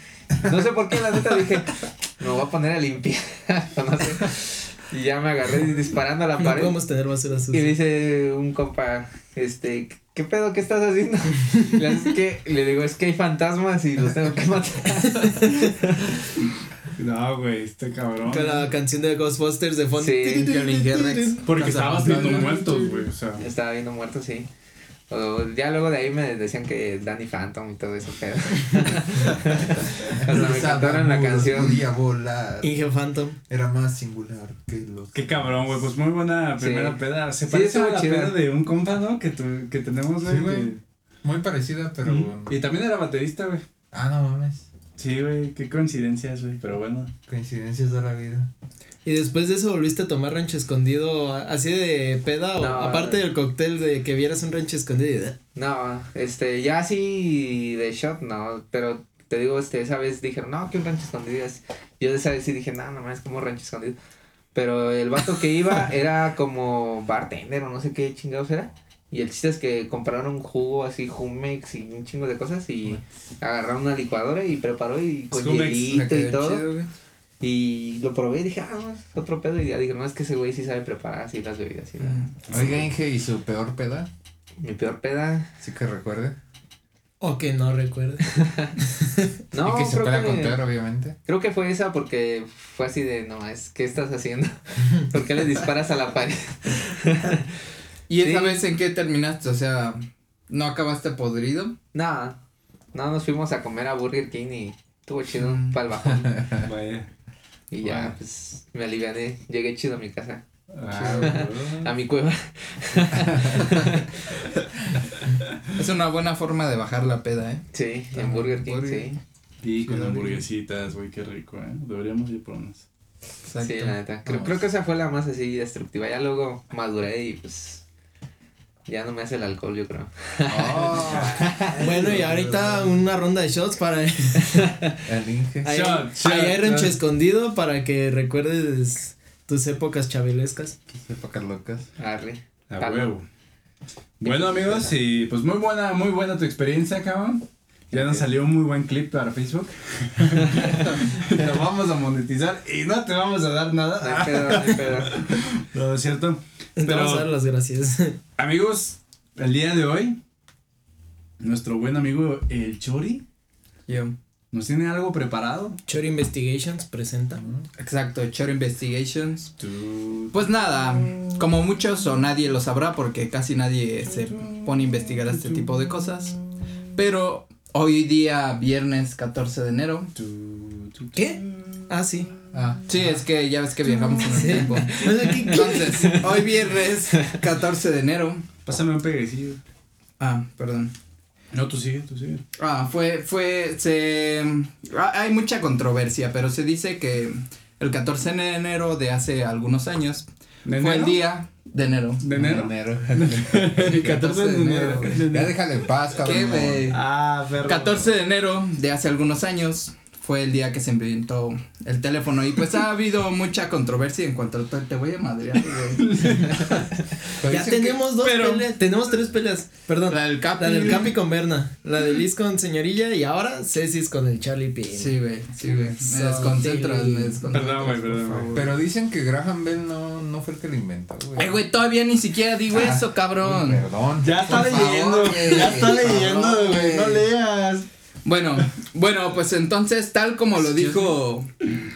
No sé por qué, la neta dije, me voy a poner a limpiar. no sé. Y ya me agarré disparando a la No pared. podemos tener basura Y dice un compa, este, ¿qué pedo? ¿Qué estás haciendo? Le, "¿Qué?". Y le digo, es que hay fantasmas y los tengo que matar. No, güey, este cabrón. Con la canción de Ghostbusters de fondo. Sí. Porque Fantasma. viendo muertos, güey, o sea. Estaba viendo muertos, sí. O ya luego de ahí me decían que Danny Phantom y todo eso, pero. Hasta me cantaron la canción. Podía volar. Inge Phantom. Era más singular que los. Qué cabrón, güey, pues muy buena Sí. primera peda. Se Sí, parece a la chida. peda de un compa, ¿no? Que, tu- que tenemos, güey. Sí, Muy parecida, pero. Mm. Y también era baterista, güey. Ah, no mames. Sí, güey, qué coincidencias, güey, pero bueno. Coincidencias de la vida. Y después de eso volviste a tomar rancho escondido, así de peda, o No. aparte del cóctel de que vieras un rancho escondido. No, este, ya así de shot, no, pero te digo, este, esa vez dijeron, no, que un rancho escondido es. Yo esa vez sí dije, no, no es como un rancho escondido. Pero el vato que iba era como bartender o no sé qué chingados era. Y el chiste es que compraron jugo así, Jumex y un chingo de cosas y agarraron una licuadora y preparó y con Jumex, hielito y todo. chido. Y lo probé y dije, ah, no, es otro pedo. Y ya dije, no, es que ese güey sí sabe preparar así las bebidas. Y la- Mm. Oiga, Inge, ¿y su peor peda? Mi peor peda. Sí que recuerde. O que no recuerde. No, y que se creo pueda que- contar, obviamente. Creo que fue esa porque fue así de, no, es, ¿qué estás haciendo? ¿Por qué le disparas a la pared? ¿Y esa Sí. vez en qué terminaste? O sea, ¿no acabaste podrido? No, no, nos fuimos a comer a Burger King y estuvo chido Mm. para el bajón. Vaya. Y ya, pues, me aliviané, llegué chido a mi casa, Ah, a mi cueva. Es una buena forma de bajar la peda, ¿eh? Sí, en Burger King, Burger. sí. Y con hamburguesitas, güey, qué rico, ¿eh? Deberíamos ir por unas. Exacto. Sí, la neta. Creo, creo que esa fue la más así destructiva. Ya luego maduré y pues ya no me hace el alcohol, yo creo. Bueno, y ahorita una ronda de shots para. El Inge. Ahí, Shot, shot, ahí hay rancho shot. escondido para que recuerdes tus épocas chavilescas. Épocas locas. Arre. A huevo. Bueno, amigos, y pues muy buena, muy buena tu experiencia, cabrón. Ya nos salió un muy buen clip para Facebook. Lo vamos a monetizar y no te vamos a dar nada. No, es cierto. Pero- vamos a dar las gracias. Amigos, el día de hoy, nuestro buen amigo el Chori Yo. nos tiene algo preparado. Chori Investigations presenta. Exacto, Choro Investigations. Tú- Pues nada, como muchos o nadie lo sabrá porque casi nadie se pone a investigar este tipo de cosas. Pero hoy día, viernes 14 de enero. ¿Qué? Ah, sí. Ah, Sí, es que ya ves que viajamos en el Sí. tiempo. Entonces, hoy viernes 14 de enero. Pásame un peguecillo. Ah, perdón. No, tú sigue, tú sigue. Ah, fue, fue, se, ah, hay mucha controversia, pero se dice que el 14 de enero de hace algunos años ¿De fue el enero? día de enero. ¿De enero? enero. El 14 de enero. ya déjale en paz, cabrón. ¿Qué, güey? Ah, perro. 14 de enero de hace algunos años fue el día que se inventó el teléfono y pues ha habido mucha controversia en cuanto al te voy a madrear, güey. Ya que- tenemos dos pero- peleas. Tenemos tres peleas. Perdón. La del Capi. La del Capi con Berna. La de Liz con Señorilla. Y ahora Cecis con el Charlie Pin. Sí, güey, sí, güey. Me desconcentras, me desconcentras. Perdón, güey, perdón, favor. güey. Pero dicen que Graham Bell no, no fue el que lo inventó, güey. Ay, güey, todavía ni siquiera digo Ah, eso, cabrón. Perdón. Ya está favor, leyendo, güey. ya está leyendo, favor, güey. No leas. Bueno, bueno, pues entonces, tal como lo dijo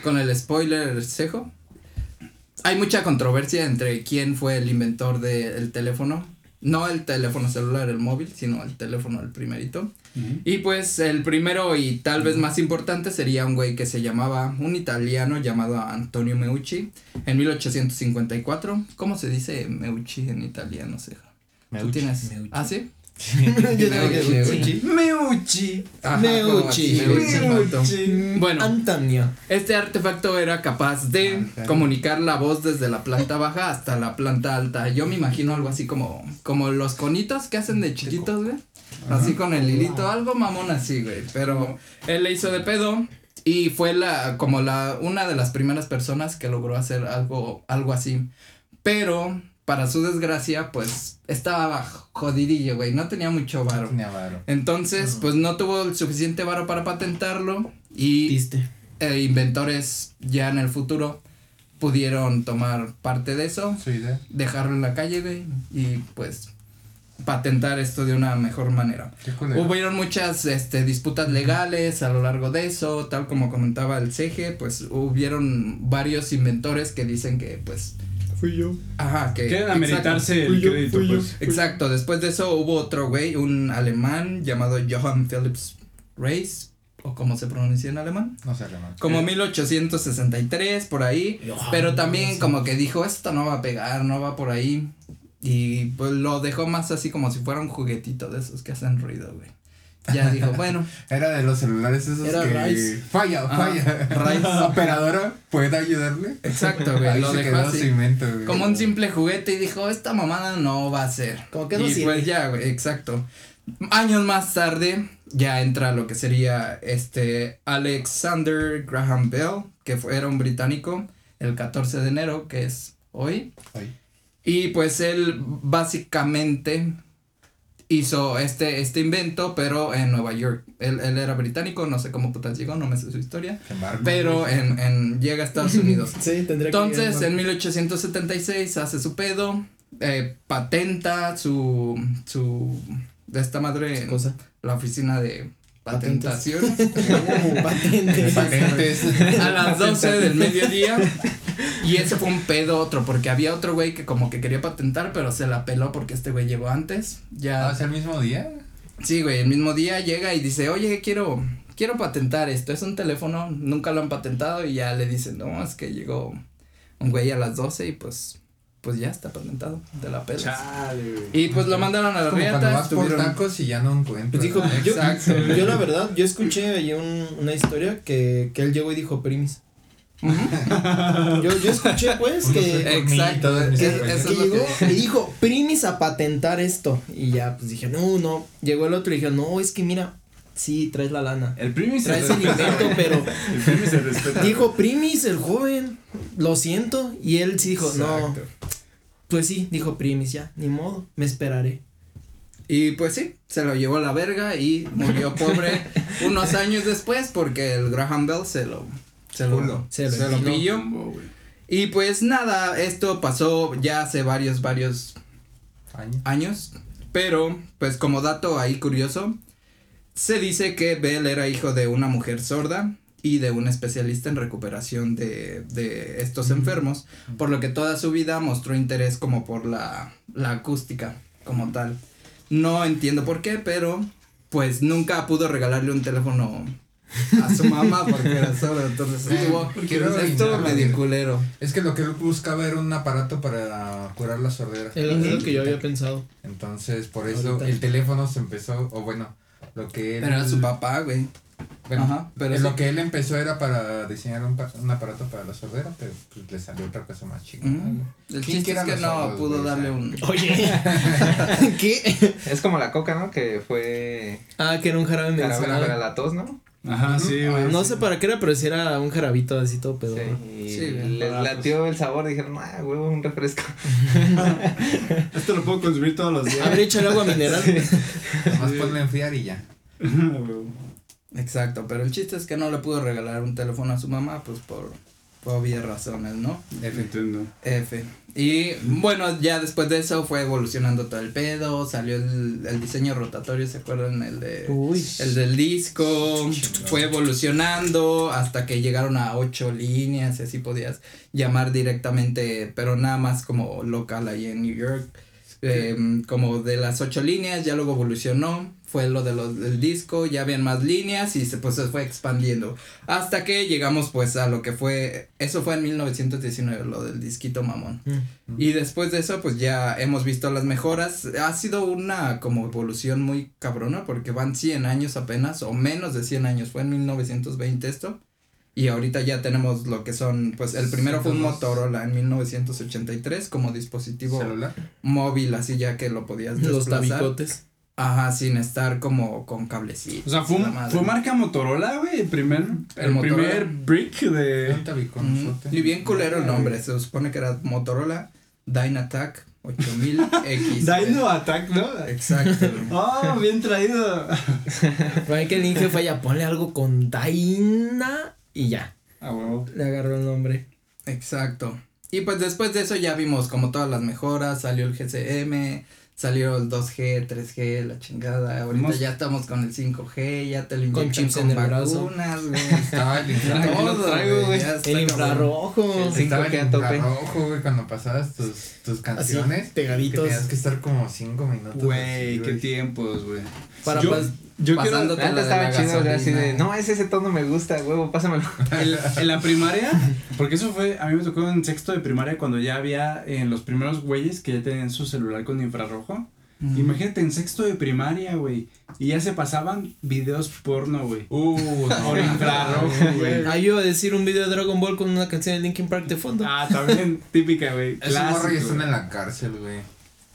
con el spoiler cejo, hay mucha controversia entre quién fue el inventor del teléfono. No el teléfono celular, el móvil, sino el teléfono, el primerito. Y pues el primero y tal vez más importante sería un güey que se llamaba, un italiano llamado Antonio Meucci, en 1854. ¿Cómo se dice Meucci en italiano, ceja? ¿Tú Meucci. tienes? Meucci. ¿Ah, sí? Meucci. como así, Meucci. Bueno, Antonio. este artefacto era capaz de Ajá. comunicar la voz desde la planta baja hasta la planta alta. Yo me imagino algo así como, como los conitos que hacen de chiquitos, güey. así con el hilito, algo mamón así, güey. Pero él le hizo de pedo y fue la, como la, una de las primeras personas que logró hacer algo, algo así. Pero, para su desgracia, pues, estaba jodidillo, güey, no tenía mucho varo. Tenía varo. Entonces, pues no tuvo el suficiente varo para patentarlo y Viste. eh, inventores ya en el futuro pudieron tomar parte de eso, Su idea. dejarlo en la calle, güey, y pues patentar esto de una mejor manera. Hubieron muchas este, disputas legales a lo largo de eso, tal como comentaba el CG, pues hubieron varios inventores que dicen que pues, Fui yo. ajá, que... Quieren exacto. ameritarse el yo, crédito, fui yo. pues. Exacto, después de eso hubo otro güey, un alemán llamado Johann Philips Reis, o como se pronuncia en alemán, No sé, alemán. como 1863 por ahí, pero también como que dijo, esto no va a pegar, no va por ahí, y pues lo dejó más así como si fuera un juguetito de esos que hacen ruido, güey. Ya dijo, bueno, Era de los celulares esos Era que Rice. falla, Ah, falla. Rice. Operadora, ¿puede ayudarle? exacto, güey, Ahí lo se dejó quedó así. invento, güey. Como un simple juguete y dijo, esta mamada no va a ser. Como que no y sirve. pues ya, güey, exacto. Años más tarde ya entra lo que sería este Alexander Graham Bell, que fue, era un británico, el 14 de enero, que es hoy. Y pues él básicamente hizo este, este invento, pero en Nueva York. Él, él era británico, no sé cómo putas llegó, no me sé su historia. Embargo, Pero en, en, llega a Estados Unidos. Sí, tendría que Entonces, ir, en 1876 hace su pedo, eh, patenta su, su, de esta madre, cosa. la oficina de. Patentación, Patente. Patentes. a las 12 del mediodía. Y ese fue un pedo otro, porque había otro güey que como que quería patentar, pero se la peló porque este güey llegó antes. Ya. Ah, ¿es el mismo día? Sí, güey, el mismo día llega y dice, oye, quiero, quiero patentar esto, es un teléfono, nunca lo han patentado y ya le dicen, no, es que llegó un güey a las 12 y pues, pues ya está patentado, de la pela. Chale, güey. Y pues lo mandaron a la riata, estuvieron... tacos y ya no encuentras. Pues dijo, yo, Exacto. yo la verdad, yo escuché ahí un, una historia que, que él llegó y dijo primis. Yo, yo escuché pues que, Exacto, que- eso que lo llegó que- y dijo primis a patentar esto. Y ya pues dije, no, no. Llegó el otro y dijo, no, es que mira, sí, traes la lana. El primis se Traes el respeta. invento, pero El primis se respeta. dijo primis el joven, lo siento. Y él sí dijo, no, pues sí, dijo primis, ya, ni modo, me esperaré. Y pues sí, se lo llevó a la verga y murió pobre unos años después porque el Graham Bell se lo, se lo, se Se lo pilló. Y pues nada, esto pasó ya hace varios, varios Año. años. Pero, pues como dato ahí curioso, se dice que Bell era hijo de una mujer sorda y de un especialista en recuperación de, de estos enfermos, por lo que toda su vida mostró interés como por la, la acústica como tal. No entiendo por qué, pero pues nunca pudo regalarle un teléfono a su mamá porque era sorda, entonces estuvo, Quiero estuvo adivinar, medio culero. Es que lo que él buscaba era un aparato para curar la sordera. Es lo que yo había pensado. Entonces, por eso Ahorita. el teléfono se empezó, o bueno, lo que él... Pero era su papá, güey. Bueno, Ajá, pero lo sí. que él empezó era para diseñar un, pa- un aparato para la sordera, pero pues le salió otra cosa más chingona. Mm. El ¿Quién chiste es que no sordos, pudo güey? darle un. Oye, ¿qué? Es como la coca, ¿no? Que fue Ah, que era un jarabe medicinal. para la tos, ¿no? Ajá, sí, güey. No sé para qué era, pero si era un jarabito así todo pedo. Sí. Y Sí, les baratos. latió el sabor. Dijeron, ah, huevo, un refresco. Esto lo puedo consumir todos los días. A ver, échale agua mineral. Nomás ponle a enfriar y ya. Güey. Exacto, pero el chiste es que no le pudo regalar un teléfono a su mamá, pues por, por obvias razones, ¿no? Entiendo. F. Y bueno, ya después de eso fue evolucionando todo el pedo, salió el, el diseño rotatorio, ¿se acuerdan? El de... Uy. El del disco fue evolucionando hasta que llegaron a ocho líneas y así podías llamar directamente, pero nada más como local ahí en New York. Eh, como de las ocho líneas, ya luego evolucionó, fue lo de los, del disco, ya habían más líneas y se, pues se fue expandiendo. Hasta que llegamos pues a lo que fue, eso fue en 1919, lo del disquito mamón. Mm. Y después de eso, pues ya hemos visto las mejoras. Ha sido una como evolución muy cabrona porque van 100 años apenas, o menos de 100 años. Fue en 1920 esto. Y ahorita ya tenemos lo que son, pues el primero fue un 102. Motorola en 1983 como dispositivo Celular. móvil, así ya que lo podías Los desplazar. tabicotes. Ajá, sin estar como con cablecitos. O sea, fue, marca Motorola, güey, el primer, el, primer brick de... Mm, Y bien culero el nombre, se supone que era Motorola Dynatac 8000X. Dino Attack, ¿no? Exacto. Oh, bien traído. Pero hay que el Inge ya ponle algo con Daina y ya. Ah, huevo. Le agarró el nombre. Exacto. Y pues después de eso ya vimos como todas las mejoras, salió el GCM, salió el 2G, 3G, la chingada. Ahorita Vamos- ya estamos con el 5G, ya te lo inyectan Con chips con en el vacunas, güey. Estaba el traigo, güey. está El infrarrojo. El 5G a tope. infrarrojo, güey, cuando pasabas tus, tus canciones. pegaditos. Que tenías que estar como cinco minutos. así, Güey, qué tiempos, güey. Para yo, pas- yo quiero, Antes estaba chido, güey, así de, no, ese ese tono me gusta, huevo, pásamelo. el- en la primaria, porque eso fue, a mí me tocó en sexto de primaria cuando ya había en los primeros güeyes que ya tenían su celular con infrarrojo. Mm. Imagínate en sexto de primaria, güey. Y ya se pasaban videos porno, güey. Uh, Por infrarrojo, güey. Ah, yo iba a decir un video de Dragon Ball con una canción de Linkin Park de fondo. Ah, también típica, güey. Esos morros ya están en la cárcel, güey.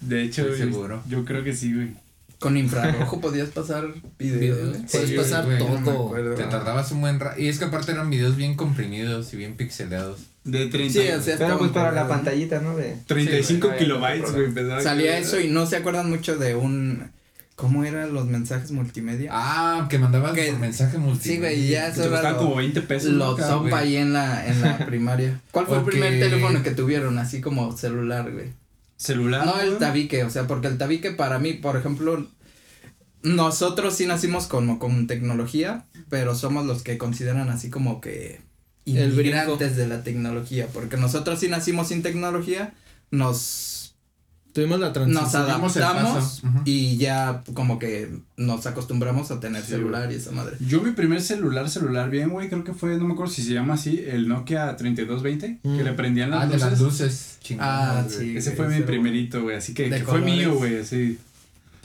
De hecho, Estoy güey, seguro. yo creo que sí, güey. Con infrarrojo podías pasar videos, Videos. güey. Puedes Sí, pasar güey, todo. Te tardabas un buen rato. Y es que aparte eran videos bien comprimidos y bien pixeleados. De 30, Sí, o sea, Pero pues para la pantallita, ¿no? De... 35 Sí, kilobytes, güey. Salía que- eso y no se acuerdan mucho de un. ¿Cómo eran los mensajes multimedia? Ah, que mandabas Que- por mensaje multimedia. sí, güey, ya eso era como 20 pesos. lo güey. ahí en la, en la primaria. ¿Cuál fue el primer teléfono que tuvieron así como celular, güey? Celular. No el tabique, o sea, porque el tabique para mí, por ejemplo, nosotros sí nacimos con, con tecnología, pero somos los que consideran así como que inmigrantes de la tecnología, porque nosotros sí nacimos sin tecnología, nos Tuvimos la nos transición. El adaptamos y ya como que nos acostumbramos a tener Sí, celular y esa madre. Yo mi primer celular, celular bien, güey, creo que fue, no me acuerdo si se llama así, el Nokia 3220, Mm. que le prendían las Ah, de luces. las luces chingonas, Ah, güey. sí. Ese güey, fue mi primerito, güey, así que, De que fue mío, güey, así,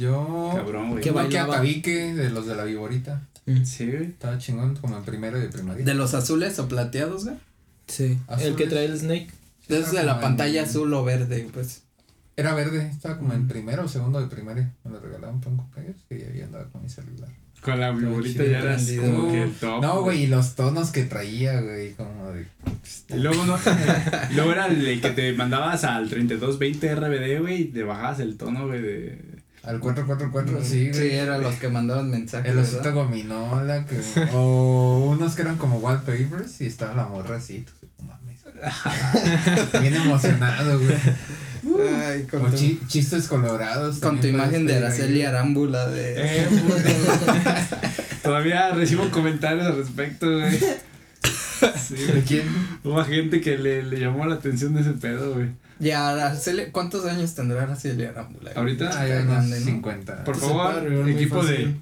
Yo. cabrón, güey. Que bailaba. Tabique, de los de la Viborita. Mm, Sí, güey. Estaba chingón como en primero de primaria. De los azules o plateados, güey. Sí. Azules. El que trae el Snake. De esos de la pantalla en- azul o verde, pues. Era verde, estaba como en primero o segundo de primaria. Me lo regalaban para un cumpleaños y ahí andaba con mi celular. Con la viborita ya eras como que Uh, el top. No, güey, y los tonos que traía, güey, como de. Y luego, no, luego era el que te mandabas al 3220 RBD, güey, y te bajabas el tono, güey, de... Al 444, sí, Sí, eran los que mandaban mensajes. El osito ¿verdad? gominola, que, o unos que eran como wallpapers y estaba la morra así. tú, no mames. Bien emocionado, güey. Ay, con O tu, chi- chistes colorados. con tu imagen de Araceli. Arámbula de. Eh, Todavía recibo comentarios al respecto, güey. Sí, ¿De güey. quién? Hubo gente que le, le llamó la atención de ese pedo, güey. Ya, Araceli, ¿cuántos años tendrá Araceli Arámbula? Ahorita, Ah, Está unos grande, ¿no? 50. Por favor, muy equipo de...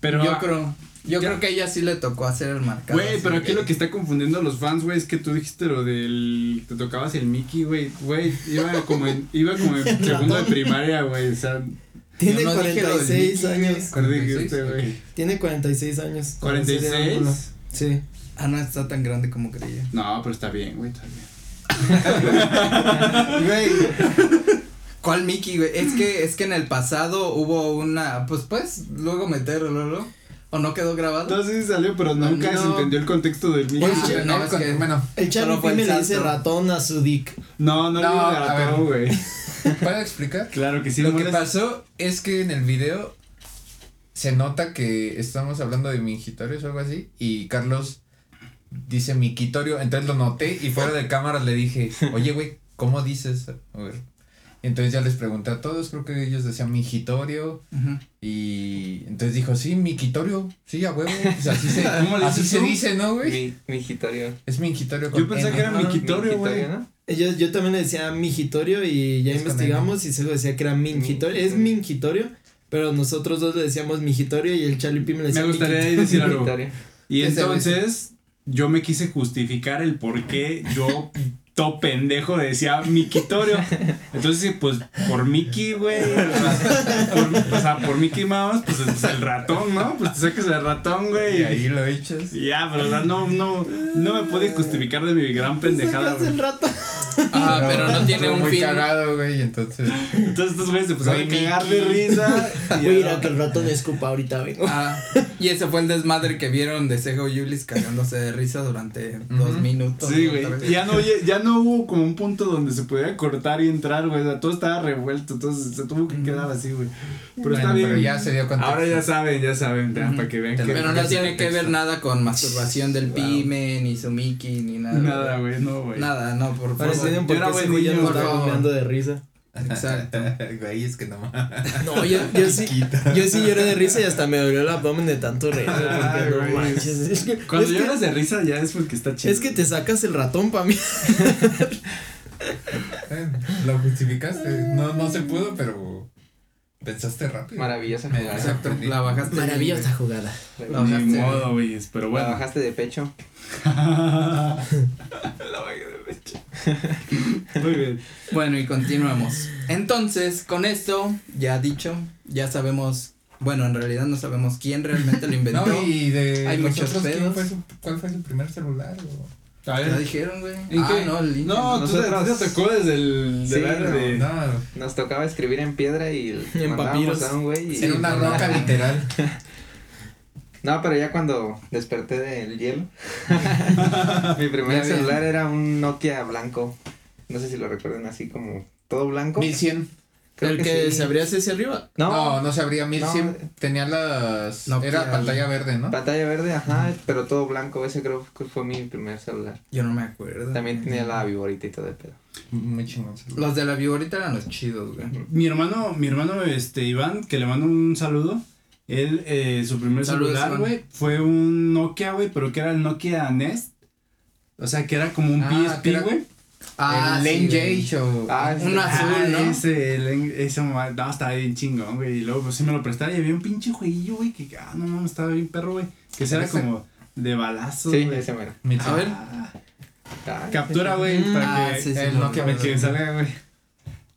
Pero, yo creo. Yo ya- creo que a ella sí le tocó hacer el marcado. güey, pero aquí lo que está confundiendo a los fans, güey, es que tú dijiste lo del... Te tocabas el Mickey, güey. Güey, iba como en, iba como en segundo de primaria, güey. O sea, Tiene no dije lo del 46 Mickey, años. ¿cuál dijiste, 46? güey? Tiene 46 años. ¿46? Sí. Ah, no está tan grande como creía. No, pero está bien, güey, está bien. Güey. ¿Cuál Mickey, güey? Es que, es que en el pasado hubo una. Pues puedes luego meterlo, ¿no? ¿O no quedó grabado? No si salió, pero nunca No. se entendió el contexto del Mickey. Ah, Oye, no, no, es con- que- bueno, El Charlie le dice ratón a su dick. No, no, No, le ratón, güey. ¿puedo explicar? Claro que sí. Lo que pasó es que en el video se nota que estamos hablando de mingitorios o algo así y Carlos dice miquitorio, entonces lo noté y fuera de cámara le dije, oye güey, ¿cómo dices? A ver. Entonces ya les pregunté a todos, creo que ellos decían mingitorio Ujú. y entonces dijo, sí, miquitorio, sí, a huevo, pues así se, ¿Cómo le así se dice, ¿no, güey? Mi, mi hijitorio. Es mingitorio Yo pensé que era miquitorio, güey. ¿no? Yo, yo también le decía mingitorio y ya Es investigamos y se decía que era mingitorio. Es mingitorio, pero nosotros dos le decíamos mingitorio y el Charlie Pime le decía Me gustaría decir algo. Y ¿Qué se entonces yo me quise justificar el por qué yo, todo pendejo, decía miquitorio. Entonces, pues, por Mickey, güey. O sea, por Mickey Mouse, pues, es el ratón, ¿no? Pues te sacas el ratón, güey. Y ahí lo echas. Ya, pero o sea, no, no, no me pude justificar de mi gran pendejada, Sacas güey. el rato. Ah, pero no tiene Estuvo un muy fin. cagado, güey, entonces. Entonces estos güeyes se pusieron a Güey, cagar de risa. y Voy a ir ya- a que el ratón escupa ahorita, vengo. Ah, y ese fue el desmadre que vieron de Sego Yulis cagándose de risa durante dos minutos. Sí, güey. Ya no, ya no hubo como un punto donde se pudiera cortar y entrar, güey. O sea, todo estaba revuelto, entonces se tuvo que quedar así, güey. Pero está Bueno, bien. pero ya se dio contexto. Ahora ya saben, ya saben, ya, Ujú. para que vean Te que. Pero no tiene que ver nada con masturbación del pyme, ni su Mickey, ni nada. Nada, güey, no, güey. Nada, no, por favor. Yo era buen niño, está de risa. Exacto. Güey, es que no No, yo, yo sí, yo sí lloré de risa y hasta me dolió el abdomen de tanto reír, Ay, no güey. manches. Es que, Cuando es que- lloras de risa ya es porque está chido. es que te sacas el ratón para mí. Eh, Lo justificaste. No, no se pudo, pero pensaste rápido. Maravillosa jugada. Exacto. La bajaste. Maravillosa jugada. La Ni bajaste, modo, güey, pero la bueno. bajaste de pecho. la bajé de pecho. Muy bien. Bueno, y continuamos. Entonces, con esto ya dicho, ya sabemos. Bueno, en realidad no sabemos quién realmente lo inventó. No, y de Hay muchos nosotros, ¿quién pedos. fue su- ¿cuál fue su primer celular? o? A Ya dijeron, güey. ¿En Ah, qué? no, el. No, tú te, Nosotros- tú te tocó desde el. Sí, no, de. Nos tocaba escribir en piedra y En mandábamos papiros. a un güey y- era una roca literal. No, pero ya cuando desperté del hielo, mi primer celular era un Nokia blanco. No sé si lo recuerdan así como todo blanco. 1100. Creo el que que sí. se abría hacia arriba. No, No, no, se abría 1100. No. Tenía las. Nokia. Era pantalla verde, ¿no? pantalla verde, ajá, pero todo blanco. Ese creo que fue mi primer celular. Yo no me acuerdo. También tenía la viborita y todo el pedo. Muy chingón. Los de la viborita eran los chidos, güey. Mi hermano, mi hermano, este, Iván, que le mando un saludo. Él, eh, su primer Saludos, celular, güey, fue un Nokia, güey, pero que era el Nokia Nest. O sea, que era como un Ah, PSP, güey. Ah, el sí, Show. Ah, Un azul, Ah, ¿no? Ese, el, ese, mamá- no, estaba bien chingón, güey. Y luego, pues sí me lo prestaba y había un pinche jueguillo, güey, que, ah, no mames, estaba bien perro, güey. Que ese era Ese- como de balazos, Sí, güey. ese. Mi A ver. Ah, Ah, captura, güey, Mm, para ah, que sí, sí, el me Nokia que salga, güey.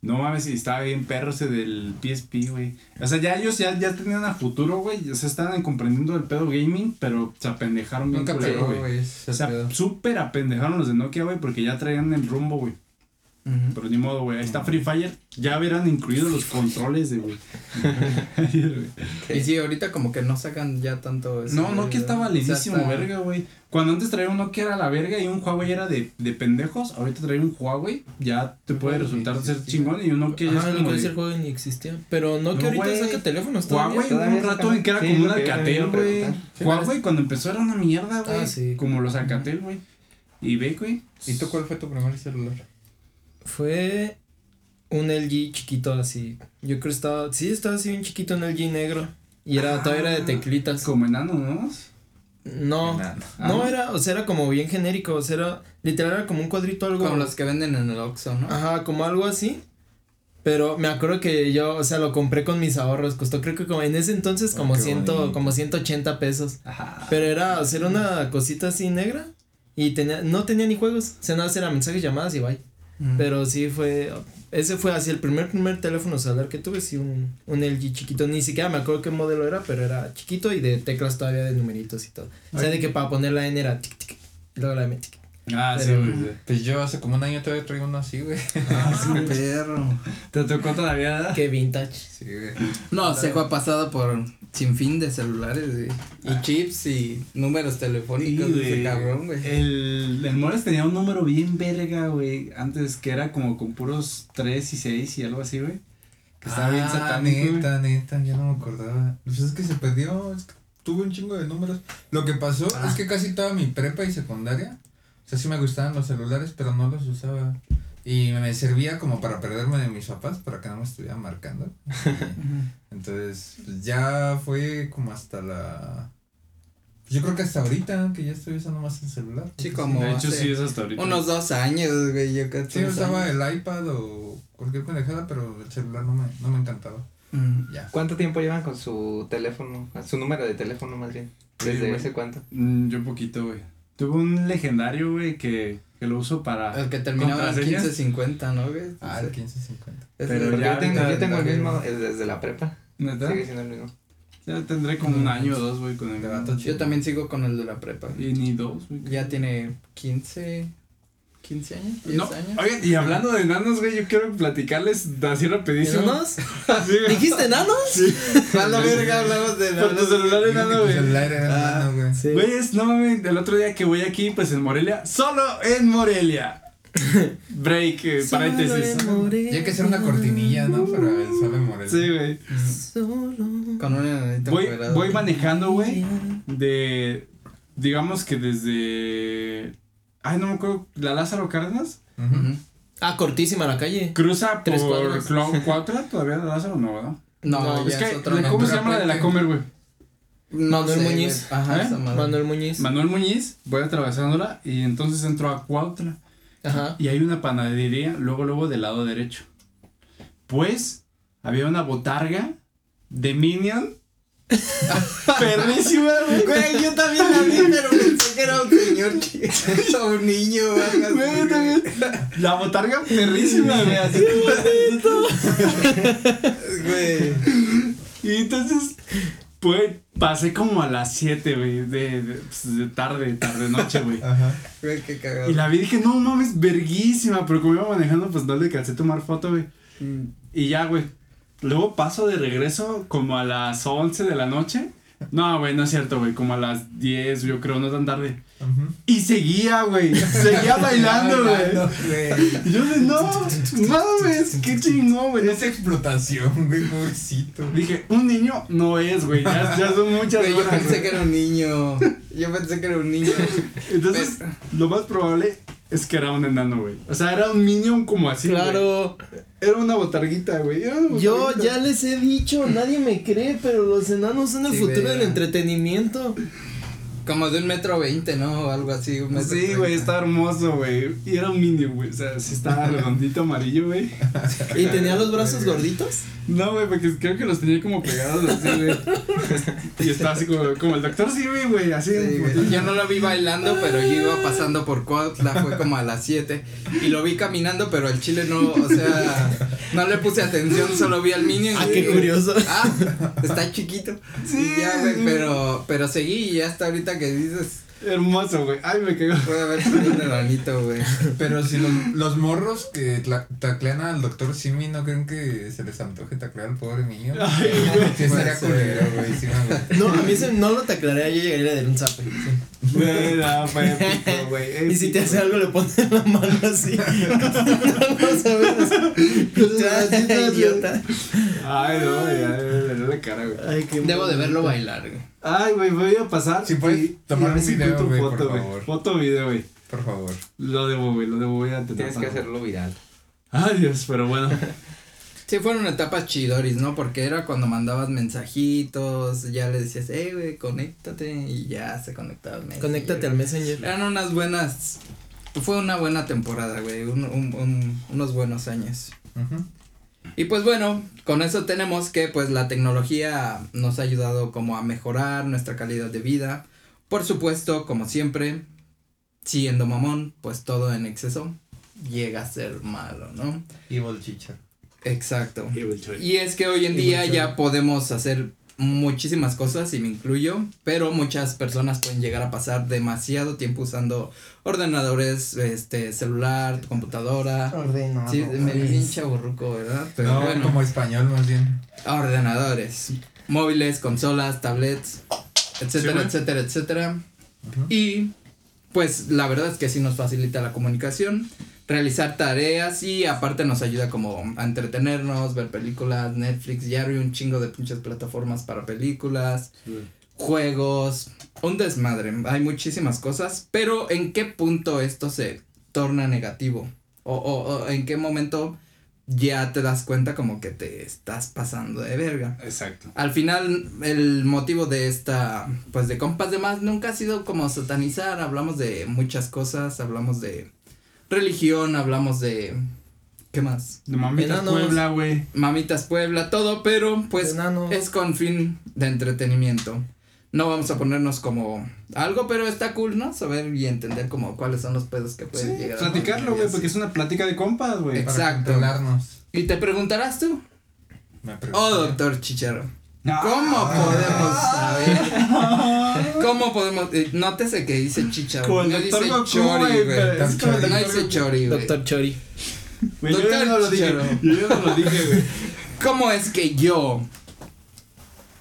No mames, y estaba bien perro ese del PSP, güey. O sea, ya ellos ya, ya tenían a futuro, güey. O sea, estaban comprendiendo el pedo gaming, pero se apendejaron bien Nunca culero, pegó, güey. O sea, súper apendejaron los de Nokia, güey, porque ya traían el rumbo, güey. Ujú. Pero ni modo, güey. Ahí está Free Fire. Ya verán incluidos los controles de, güey. Y sí, ahorita como que no sacan ya tanto. ese no, Nokia está o sea, validísimo, verga, güey. Cuando antes traía un Nokia era la verga y un Huawei era de, de pendejos, ahorita traer un Huawei ya te puede Huawei resultar ser chingón y un Nokia ya es lo como de- el juego ni existía. Pero no que No, ahorita güey. saca teléfonos todavía. Huawei Todavía un rato en que era sí, como un Alcatel, güey. Huawei cuando empezó era una mierda, güey. Ah, sí. Como los Alcatel, güey. Y ve, güey. ¿Y tú cuál fue tu primer celular? Fue un LG chiquito así. Yo creo que estaba. Sí, estaba así un chiquito un LG negro. Y era, todavía era de teclitas. Como enano, ¿no? No. No, era, o sea, era como bien genérico. O sea, era. Literal era como un cuadrito algo. Como los que venden en el Oxxo, ¿no? Ajá, como algo así. Pero me acuerdo que yo, o sea, lo compré con mis ahorros. Costó creo que como en ese entonces Oh, como ciento, bonito. como 180 pesos. Ajá. Pero era, o sea, era una cosita así negra. Y tenía, no tenía ni juegos. O sea, nada, era mensajes, llamadas y bye. Pero sí fue, ese fue así el primer, primer teléfono celular que tuve, sí, un, un LG chiquito, ni siquiera me acuerdo qué modelo era, pero era chiquito y de teclas todavía de numeritos y todo. O sea, Ay. de que para poner la N era tic, tic, y luego la M tic. Ah, sí, güey. sí. Pues yo hace como un año todavía traigo uno así, güey. Ah, sí, perro. ¿Te tocó todavía? Qué vintage. Sí, güey. No, Seco ha pasado por sin fin de celulares, güey. Y chips y números Sí, telefónicos de ese güey. cabrón, güey. El, el Mores tenía un número bien verga, güey. Antes que era como con puros 3 y 6 y algo así, güey. Que estaba bien Ah, satánico. güey. neta, neta, ya no me acordaba. Pues es que se perdió, es que tuve un chingo de números. Lo que pasó Ah. es que casi toda mi prepa y secundaria, sea, sí me gustaban los celulares, pero no los usaba. Y me servía como para perderme de mis papás, para que no me estuvieran marcando. Entonces, pues ya fue como hasta la... pues yo creo que hasta ahorita, que ya estoy usando más el celular. Sí, como- De hecho, sí, es hasta ahorita. Unos dos años, güey, yo creo. Sí, usaba el iPad o cualquier pendejada, pero el celular no me, no me encantaba. Ujú. Ya. ¿Cuánto tiempo llevan con su teléfono? Su número de teléfono más bien. Sí, ¿Desde güey. ese cuánto? Mm, yo poquito, güey. Tuve un legendario, güey, que, que lo uso para. El que terminaba en ¿Contraseñas? 1550, ¿no, güey? Ah, el 1550. Ese- Pero ya yo tengo, ahorita yo tengo el mismo desde la prepa. ¿Neta? Sigue siendo el mismo. Ya tendré como un año o dos, güey, con el. De vato Yo también sigo con el de la prepa. Y ni dos, güey. Ya tiene 15. 15 años, 10 No, años. oigan, y hablando de enanos, güey, yo quiero platicarles así rapidísimo. ¿Enanos? Sí. ¿Dijiste enanos? A la verga hablamos de Por tu celular enano, güey. celular era Ah, enano, güey. Sí. Güey, es, no mames, el otro día que voy aquí, pues en Morelia, solo en Morelia. Break, eh, paréntesis. Y hay que hacer una cortinilla, ¿no? Para el sol en Morelia. Sí, güey. Con un enanito Voy, voy manejando, güey, de, digamos que desde, ay, no me acuerdo, la Lázaro Cárdenas. Ujú. Ah, cortísima la calle. cruza Tres por cuadras. Clo- Cuautla, todavía la Lázaro no, ¿verdad? No, No, es que, la- ¿cómo se llama la de la. Comer, güey? No Manuel sé, Muñiz. Ajá, ¿Eh? Manuel Muñiz. Manuel Muñiz, voy atravesándola y entonces entro a Cuautla. Ajá. Y hay una panadería, luego, luego del lado derecho. Pues, había una botarga de Minion. Perrísima, güey. Güey, yo también la vi, pero pensé que era un señor chico, un niño, Güey, también. La botarga perrísima, güey. así. Güey. Y entonces, pues, pasé como a las 7, güey, de, de, pues, de tarde, tarde, noche, güey. Ajá. Güey, qué cagado. Y la vi y dije, no mames, verguísima. Pero como iba manejando, pues no le alcancé a tomar foto, güey. Mm. Y ya, güey. Luego paso de regreso como a las 11 de la noche. No, güey, no es cierto, güey. Como a las 10, yo creo, no tan tarde. Y seguía, güey. Seguía bailando, güey. Yo de, no, mames, qué chingón, güey. Es explotación, güey, pobrecito. Dije, un niño no es, güey. Ya, ya son muchas yo horas, pensé güey. que era un niño. Yo pensé que era un niño. Entonces, lo más probable es que era un enano, güey. O sea, era un minion como así, güey. Claro. Era una botarguita, güey. Yo ya les he dicho, nadie me cree, pero los enanos son el Sí, futuro del entretenimiento. Como de un metro veinte, ¿no? O algo así. Un metro Sí, güey, está hermoso, güey. Y era un minion, güey. O sea, sí estaba redondito amarillo, güey. ¿Y tenía los brazos gorditos? No, güey, porque creo que los tenía como pegados así, güey. Y estaba así como, como el doctor Simi, güey, así. Sí. Yo no lo vi bailando, pero yo iba pasando por Cuautla, fue como a las 7. Y lo vi caminando, pero el chile no, o sea, no le puse atención, solo vi al Minion. Ah, y qué curioso. Ah, está chiquito. Sí, Y ya, güey, sí. pero, pero seguí y ya hasta ahorita que dices, Hermoso, güey. Ay, me cagó. puede haber sido un enanito, güey. Pero si los, los morros que taclean al doctor Simi no creen que se les antoje taclear al pobre niño. Ay, güey. Sí, estaría Puede ser. culero, güey. Sí, No, a mí se, no lo te aclararía, yo llegaría a darle un zape. Güey, no, fue épico, güey. Y si te hace algo, le pones la mano así. no sabes. Ay, idiota. Ay, no, ya, le dio la cara, güey. Ay, qué Debo de verlo bailar, güey. Ay, güey, voy a pasar. Si puedes y- tomar y un si video, güey, por foto, güey. favor. Foto, video, güey. Por favor. Lo debo, güey, lo debo, voy a intentar. Tienes que hacerlo viral. Ay, Dios, pero bueno. Sí, fueron etapas chidoris, ¿no? Porque era cuando mandabas mensajitos, ya le decías, hey, güey, conéctate, y ya se conectaba el Messenger. Conéctate al Messenger. Eran unas buenas, fue una buena temporada, güey, un, un, un- unos buenos años. Ujú. Y pues bueno, con eso tenemos que pues la tecnología nos ha ayudado como a mejorar nuestra calidad de vida. Por supuesto, como siempre, siendo mamón, pues todo en exceso llega a ser malo, ¿no? Evil Chicha. Exacto. Y es que hoy en Y día ya podemos hacer muchísimas cosas y me incluyo, pero muchas personas pueden llegar a pasar demasiado tiempo usando ordenadores, este, celular, computadora. Ordenado. Sí, me vi bien chaburruco, ¿verdad? Pero no, bueno, como español más bien. ordenadores, móviles, consolas, tablets, etcétera, Sí, etcétera, etcétera. Y pues la verdad es que sí nos facilita la comunicación, realizar tareas y aparte nos ayuda como a entretenernos, ver películas, Netflix, ya hay un chingo de pinches plataformas para películas, juegos, un desmadre, hay muchísimas cosas, pero ¿en qué punto esto se torna negativo? O, o, o en qué momento ya te das cuenta como que te estás pasando de verga. Exacto. Al final, el motivo de esta, pues de compas de más, nunca ha sido como satanizar, hablamos de muchas cosas, hablamos de religión, hablamos de, ¿qué más? De Mamita Enanos. Puebla, güey. Mamitas Puebla, todo, pero pues Enanos. es con fin de entretenimiento. No vamos a ponernos como algo, pero está cool, ¿no? Saber y entender como cuáles son los pedos que pueden Sí, llegar a platicarlo, güey, porque es una plática de compas, güey. Ex- Para Exacto. controlarnos. Y te preguntarás tú, Me oh doctor Chichero, ¿Cómo podemos saber? ¿Cómo podemos? eh, nótese que dice chicha, Como güey. el No dice chori, güey, No doctor dice chori, güey. Doctor Chori. Yo Doctor no lo dije. Charo. Yo ya no lo dije, güey. ¿Cómo es que yo,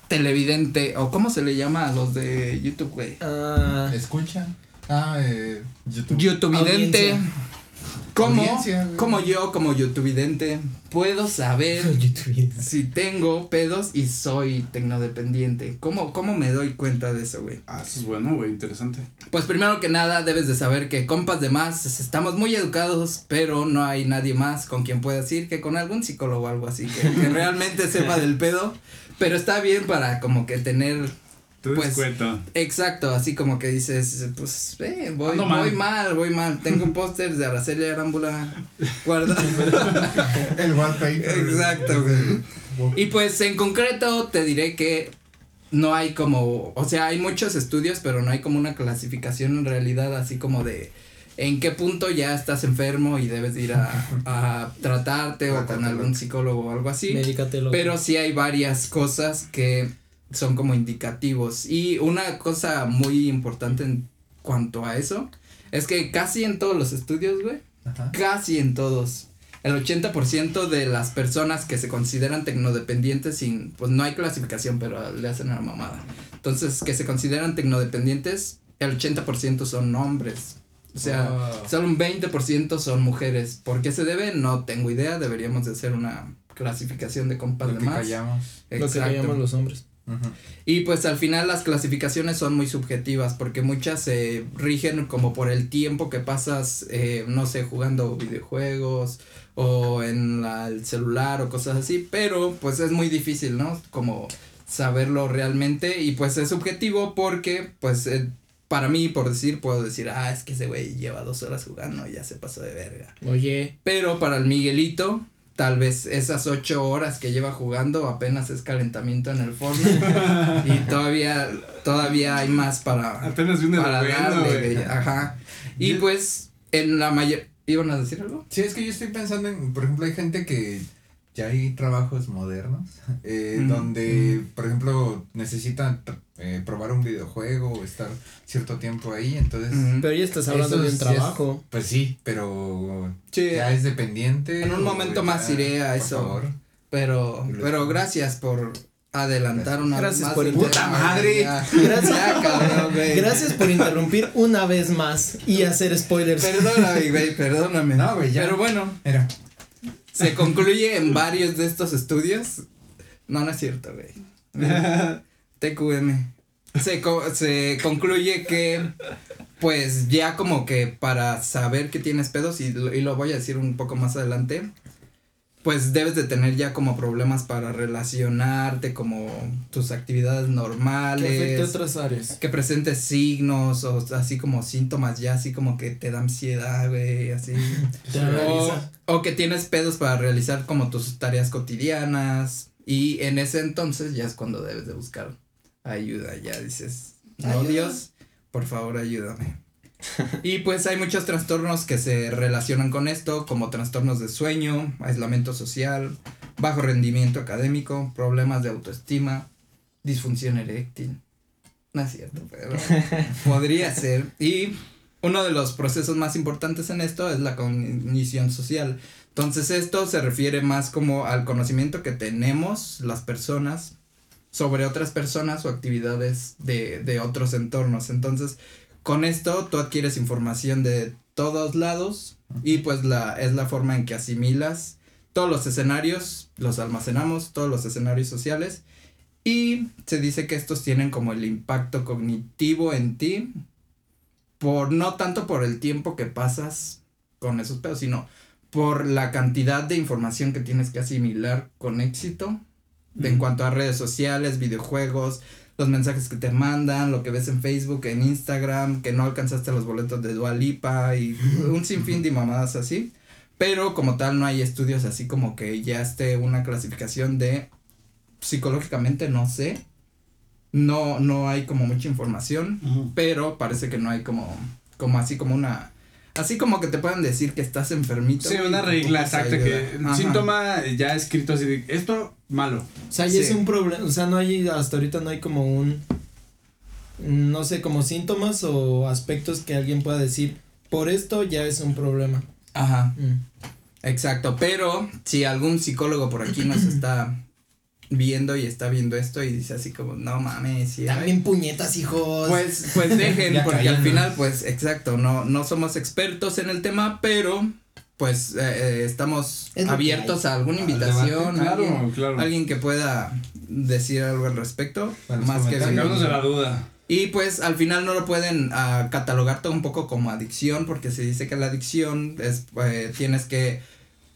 televidente, o cómo se le llama a los de YouTube, güey? Ah, Escucha. Ah, eh, YouTube. YouTubevidente. Audiencia. ¿Cómo, como yo, como YouTubevidente, puedo saber si tengo pedos y soy tecnodependiente? ¿Cómo, ¿Cómo me doy cuenta de eso, güey? Ah, eso es bueno, güey, interesante. Pues primero que nada debes de saber que compas de más estamos muy educados, pero no hay nadie más con quien puedas decir que con algún psicólogo o algo así, que, que realmente sepa del pedo, pero está bien para como que tener Te Pues, cuenta. Exacto, así como que dices, pues, eh, voy, mal. voy mal, voy mal. Tengo un póster de Araceli Arámbula guardado. El wallpaper. Exacto, güey. Y pues en concreto te diré que no hay como, o sea, hay muchos estudios, pero no hay como una clasificación en realidad, así como de en qué punto ya estás enfermo y debes ir a, a tratarte o con algún psicólogo o algo así. Medícatelo. Pero sí hay varias cosas que son como indicativos. Y una cosa muy importante en cuanto a eso es que casi en todos los estudios, güey, Ajá. casi en todos, el 80% de las personas que se consideran tecnodependientes sin, pues no hay clasificación, pero le hacen a la mamada. Entonces, que se consideran tecnodependientes, el 80% son hombres. O sea, solo un 20% son mujeres. ¿Por qué se debe? No tengo idea. Deberíamos de hacer una clasificación de compas Lo de que más. callamos. Lo que llaman los hombres. Y pues al final las clasificaciones son muy subjetivas porque muchas se rigen como por el tiempo que pasas, eh, no sé, jugando videojuegos o en la- el celular o cosas así, pero pues es muy difícil, ¿no? Como saberlo realmente y pues es subjetivo porque pues eh, para mí, por decir, puedo decir, ah, es que ese güey lleva dos horas jugando y ya se pasó de verga. Oye, Pero para el Miguelito, tal vez esas ocho horas que lleva jugando apenas es calentamiento en el Fortnite. y todavía, todavía hay más para, Apenas viene para darle. Ajá. Y pues, en la mayor. ¿Iban a decir algo? Sí, es que yo estoy pensando en, por ejemplo, hay gente que ya hay trabajos modernos eh, Mm. donde, por ejemplo, necesitan eh, probar un videojuego o estar cierto tiempo ahí, entonces, pero ya estás hablando de un es- trabajo. pues sí, pero Sí, ya es dependiente. En un momento ya, más iré a por eso. favor. pero, pero gracias por adelantar una Gracias más por ¡Puta madre! Gracias. Ya, cabrón, güey. Gracias por interrumpir una vez más y hacer spoilers. Perdóname, güey, perdóname. No, güey, ya. Pero bueno, Mira, se concluye en varios de estos estudios. No, no es cierto, güey. TQM. Se, co- se concluye que, pues ya como que para saber que tienes pedos, y, lo- y lo voy a decir un poco más adelante, pues debes de tener ya como problemas para relacionarte, como tus actividades Que afecte normales. otras áreas. Que presentes signos o así como síntomas ya así como que te da ansiedad, güey, así. Te O, o que tienes pedos para realizar como tus tareas cotidianas. Y en ese entonces ya es cuando debes de buscar ayuda. Ya dices, no Ayuda. Dios, por favor ayúdame. y pues hay muchos trastornos que se relacionan con esto, como trastornos de sueño, aislamiento social, bajo rendimiento académico, problemas de autoestima, disfunción eréctil. No es cierto, pero podría ser. Y uno de los procesos más importantes en esto es la cognición social. Entonces esto se refiere más como al conocimiento que tenemos las personas sobre otras personas o actividades de, de otros entornos. Entonces, con esto tú adquieres información de todos lados y pues la, es la forma en que asimilas todos los escenarios, los almacenamos, todos los escenarios sociales y se dice que estos tienen como el impacto cognitivo en ti por no tanto por el tiempo que pasas con esos pedos, sino por la cantidad de información que tienes que asimilar con éxito de en cuanto a redes sociales, videojuegos, los mensajes que te mandan, lo que ves en Facebook, en Instagram, que no alcanzaste los boletos de Dua Lipa y un sinfín de mamadas así. Pero como tal no hay estudios así como que ya esté una clasificación de psicológicamente no sé. No, no hay como mucha información pero parece que no hay como, como así como una Así como que te puedan decir que estás enfermito. Sí, una regla exacta que. Ajá. síntoma ya escrito así de esto malo. O sea, ya es un problema, o sea, no hay, hasta ahorita no hay como un, no sé, como síntomas o aspectos que alguien pueda decir, por esto ya es un problema. Ajá. Mm. Exacto, pero si algún psicólogo por aquí nos está viendo y está viendo esto y dice así como, no mames, sí, hay". También puñetas, hijos. Pues, pues dejen, porque al final, pues, exacto, no, no somos expertos en el tema, pero pues eh, eh, estamos Es abiertos a alguna Al invitación, debate, claro, alguien, claro. alguien que pueda decir algo al respecto, más que. Sacarnos de la duda. y pues al final no lo pueden ah, catalogar todo un poco como adicción, porque se dice que la adicción es, eh, tienes que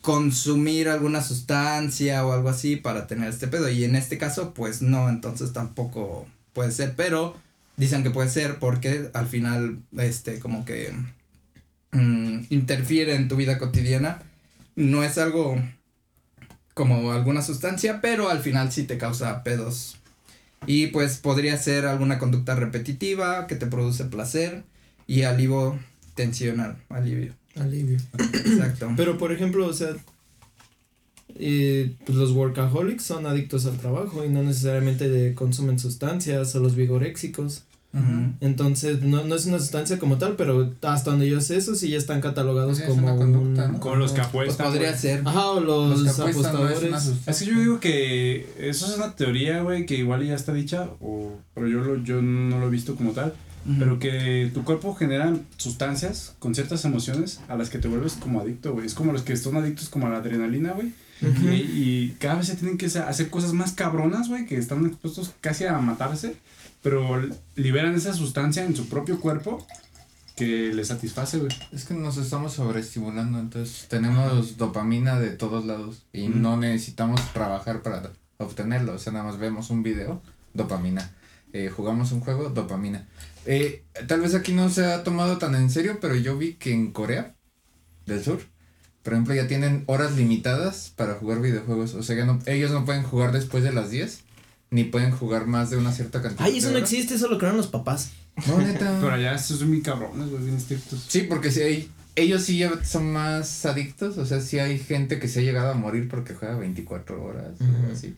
consumir alguna sustancia o algo así para tener este pedo. Y en este caso, pues no, entonces tampoco puede ser, pero dicen que puede ser porque al final, este, como que mm, interfiere en tu vida cotidiana. No es algo como alguna sustancia, pero al final sí te causa pedos y pues podría ser alguna conducta repetitiva que te produce placer y alivio tensional, alivio. Alivio. Exacto. Pero por ejemplo, o sea, eh, pues los workaholics son adictos al trabajo y no necesariamente de- consumen sustancias o los vigoréxicos. Entonces, no, no es una sustancia como tal, pero hasta donde yo sé, eso sí ya están catalogados Sí, como conducta, un- ¿no? Como los que Pues apuestan. podría güey. ser. Ajá, o los, apuestan no es apostadores. Es que yo digo que eso es una teoría, güey, que igual ya está dicha, o, pero yo, lo, yo no lo he visto como tal, Pero que tu cuerpo genera sustancias con ciertas emociones a las que te vuelves como adicto, güey. Es como los que son adictos como a la adrenalina, güey. Y, y cada vez se tienen que hacer cosas más cabronas, güey, que están expuestos casi a matarse, pero liberan esa sustancia en su propio cuerpo que les satisface, güey. Es que nos estamos sobreestimulando, entonces tenemos dopamina de todos lados y Mm. no necesitamos trabajar para obtenerlo. O sea, nada más vemos un video, dopamina. Eh, jugamos un juego, dopamina. Eh, tal vez aquí no se ha tomado tan en serio, pero yo vi que en Corea del Sur, por ejemplo, ya tienen horas limitadas para jugar videojuegos. O sea, ya no, ellos no pueden jugar después de las 10, ni pueden jugar más de una cierta cantidad. Ay, eso de no horas. existe, eso lo crearon los papás. No, neta. Pero allá estos son muy cabrones, güey, bien estrictos. Sí, porque si hay, ellos sí ya son más adictos, o sea, sí hay gente que se ha llegado a morir porque juega 24 horas o Ujú. así.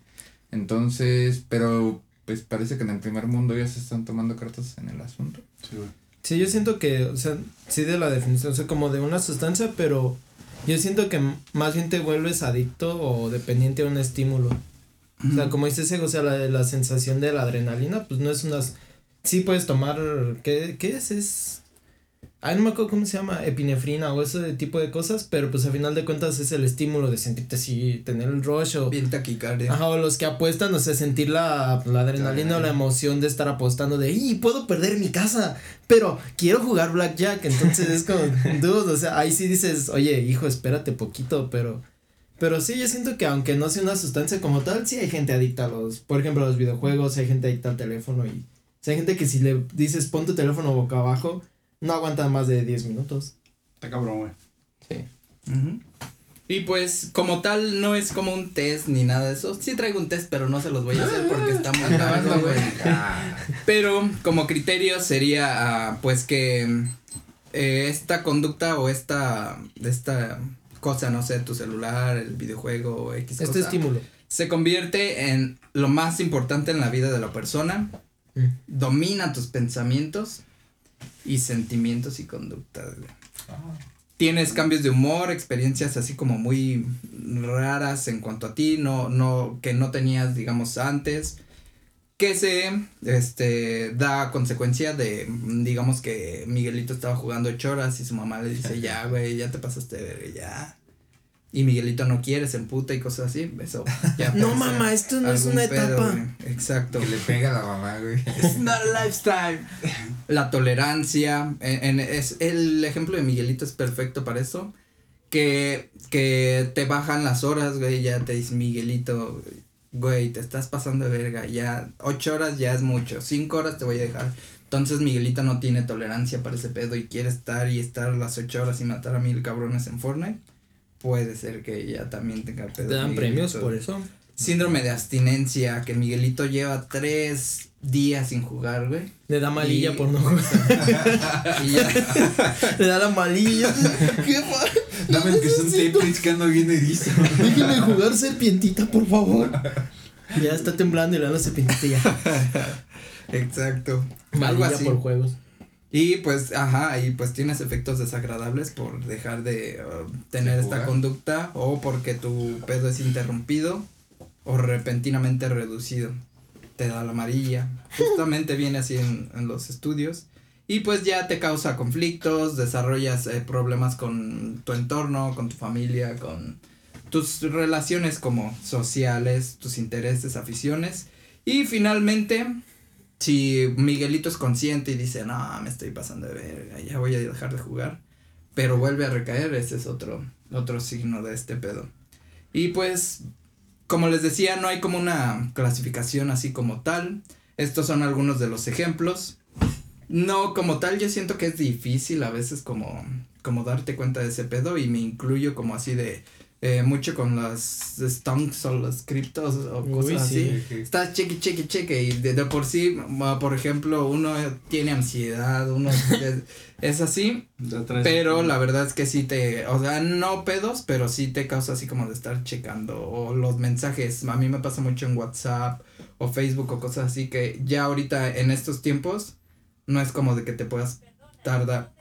Entonces, pero pues parece que en el primer mundo ya se están tomando cartas en el asunto. Sí, güey. Sí, yo siento que, o sea, sí de la definición, o sea, como de una sustancia, pero yo siento que más bien te vuelves adicto o dependiente a un estímulo. O sea, como dices, o sea, la, la sensación de la adrenalina, pues no es unas... Sí puedes tomar, ¿qué, qué es? Es... Ay, no me acuerdo cómo se llama, epinefrina o ese tipo de cosas, pero pues al final de cuentas es el estímulo de sentirte así, tener el rush o... Bien taquicardia. Ajá, o los que apuestan, o sea, sentir la, la adrenalina o la emoción de estar apostando de, ¡y puedo perder mi casa! Pero quiero jugar Blackjack, entonces es como, dude, o sea, ahí sí dices, oye, hijo, espérate poquito, pero, pero sí, yo siento que aunque no sea una sustancia como tal, sí hay gente adicta a los, por ejemplo, a los videojuegos, hay gente adicta al teléfono y, o sea, hay gente que si le dices, pon tu teléfono boca abajo, no aguanta más de 10 minutos. Está cabrón, güey. Ujú. Y pues, como tal, no es como un test ni nada de eso. Sí traigo un test, pero no se los voy a hacer porque está muy largo, güey. Pero como criterio sería, ah, pues que eh, esta conducta o esta, esta cosa, no sé, tu celular, el videojuego X Este cosa, estímulo. se convierte en lo más importante en la vida de la persona, Mm. domina tus pensamientos y sentimientos y conductas. güey. Tienes cambios de humor, experiencias así como muy raras en cuanto a ti, no, no, que no tenías, digamos, antes, que se, este, da consecuencia de, digamos que Miguelito estaba jugando ocho horas y su mamá le dice, ya, güey, ya te pasaste ya. Y Miguelito no quiere, se emputa y cosas así, eso. Ya No, mamá, esto no es una pedo, etapa. güey. Exacto. Que le pega a la mamá, güey. It's not a lifestyle. La tolerancia, en, en- es, el ejemplo de Miguelito es perfecto para eso. Que, que te bajan las horas, güey, ya te dice Miguelito, güey, te estás pasando de verga, ya ocho horas ya es mucho, cinco horas te voy a dejar. Entonces Miguelito no tiene tolerancia para ese pedo y quiere estar y estar las ocho horas y matar a mil cabrones en Fortnite. Puede ser que ya también tenga pedo. Te dan Miguelito. premios por eso. Síndrome de abstinencia, que Miguelito lleva tres días sin jugar, güey. Le da malilla Y- por no jugar. Y ya, Le da la malilla. ¿Qué fa- Dame el que son Tetris que ando bien erizo. Déjeme jugar serpientita, por favor. Ya está temblando y le da la serpientita ya. exacto. Algo Malilla así. por juegos. Y pues, ajá, y pues tienes efectos desagradables por dejar de uh, tener esta conducta o porque tu pedo es interrumpido o repentinamente reducido. Te da la amarilla. Justamente viene así en, en los estudios. Y pues ya te causa conflictos, desarrollas eh, problemas con tu entorno, con tu familia, con tus relaciones como sociales, tus intereses, aficiones. Y finalmente, si Miguelito es consciente y dice, no, me estoy pasando de verga, ya voy a dejar de jugar, pero vuelve a recaer, ese es otro, otro signo de este pedo. Y pues, como les decía, no hay como una clasificación así como tal. Estos son algunos de los ejemplos. No, como tal, yo siento que es difícil a veces como, como darte cuenta de ese pedo y me incluyo como así de eh, mucho con las stonks o los criptos o Uy, cosas sí. así. Estás cheque, cheque, cheque y de, de por sí, por ejemplo, uno tiene ansiedad, uno es, es así, pero la verdad es que sí te, o sea, no pedos, pero sí te causa así como de estar checando o los mensajes. A mí me pasa mucho en WhatsApp o Facebook o cosas así que ya ahorita en estos tiempos no es como de que te puedas tardar.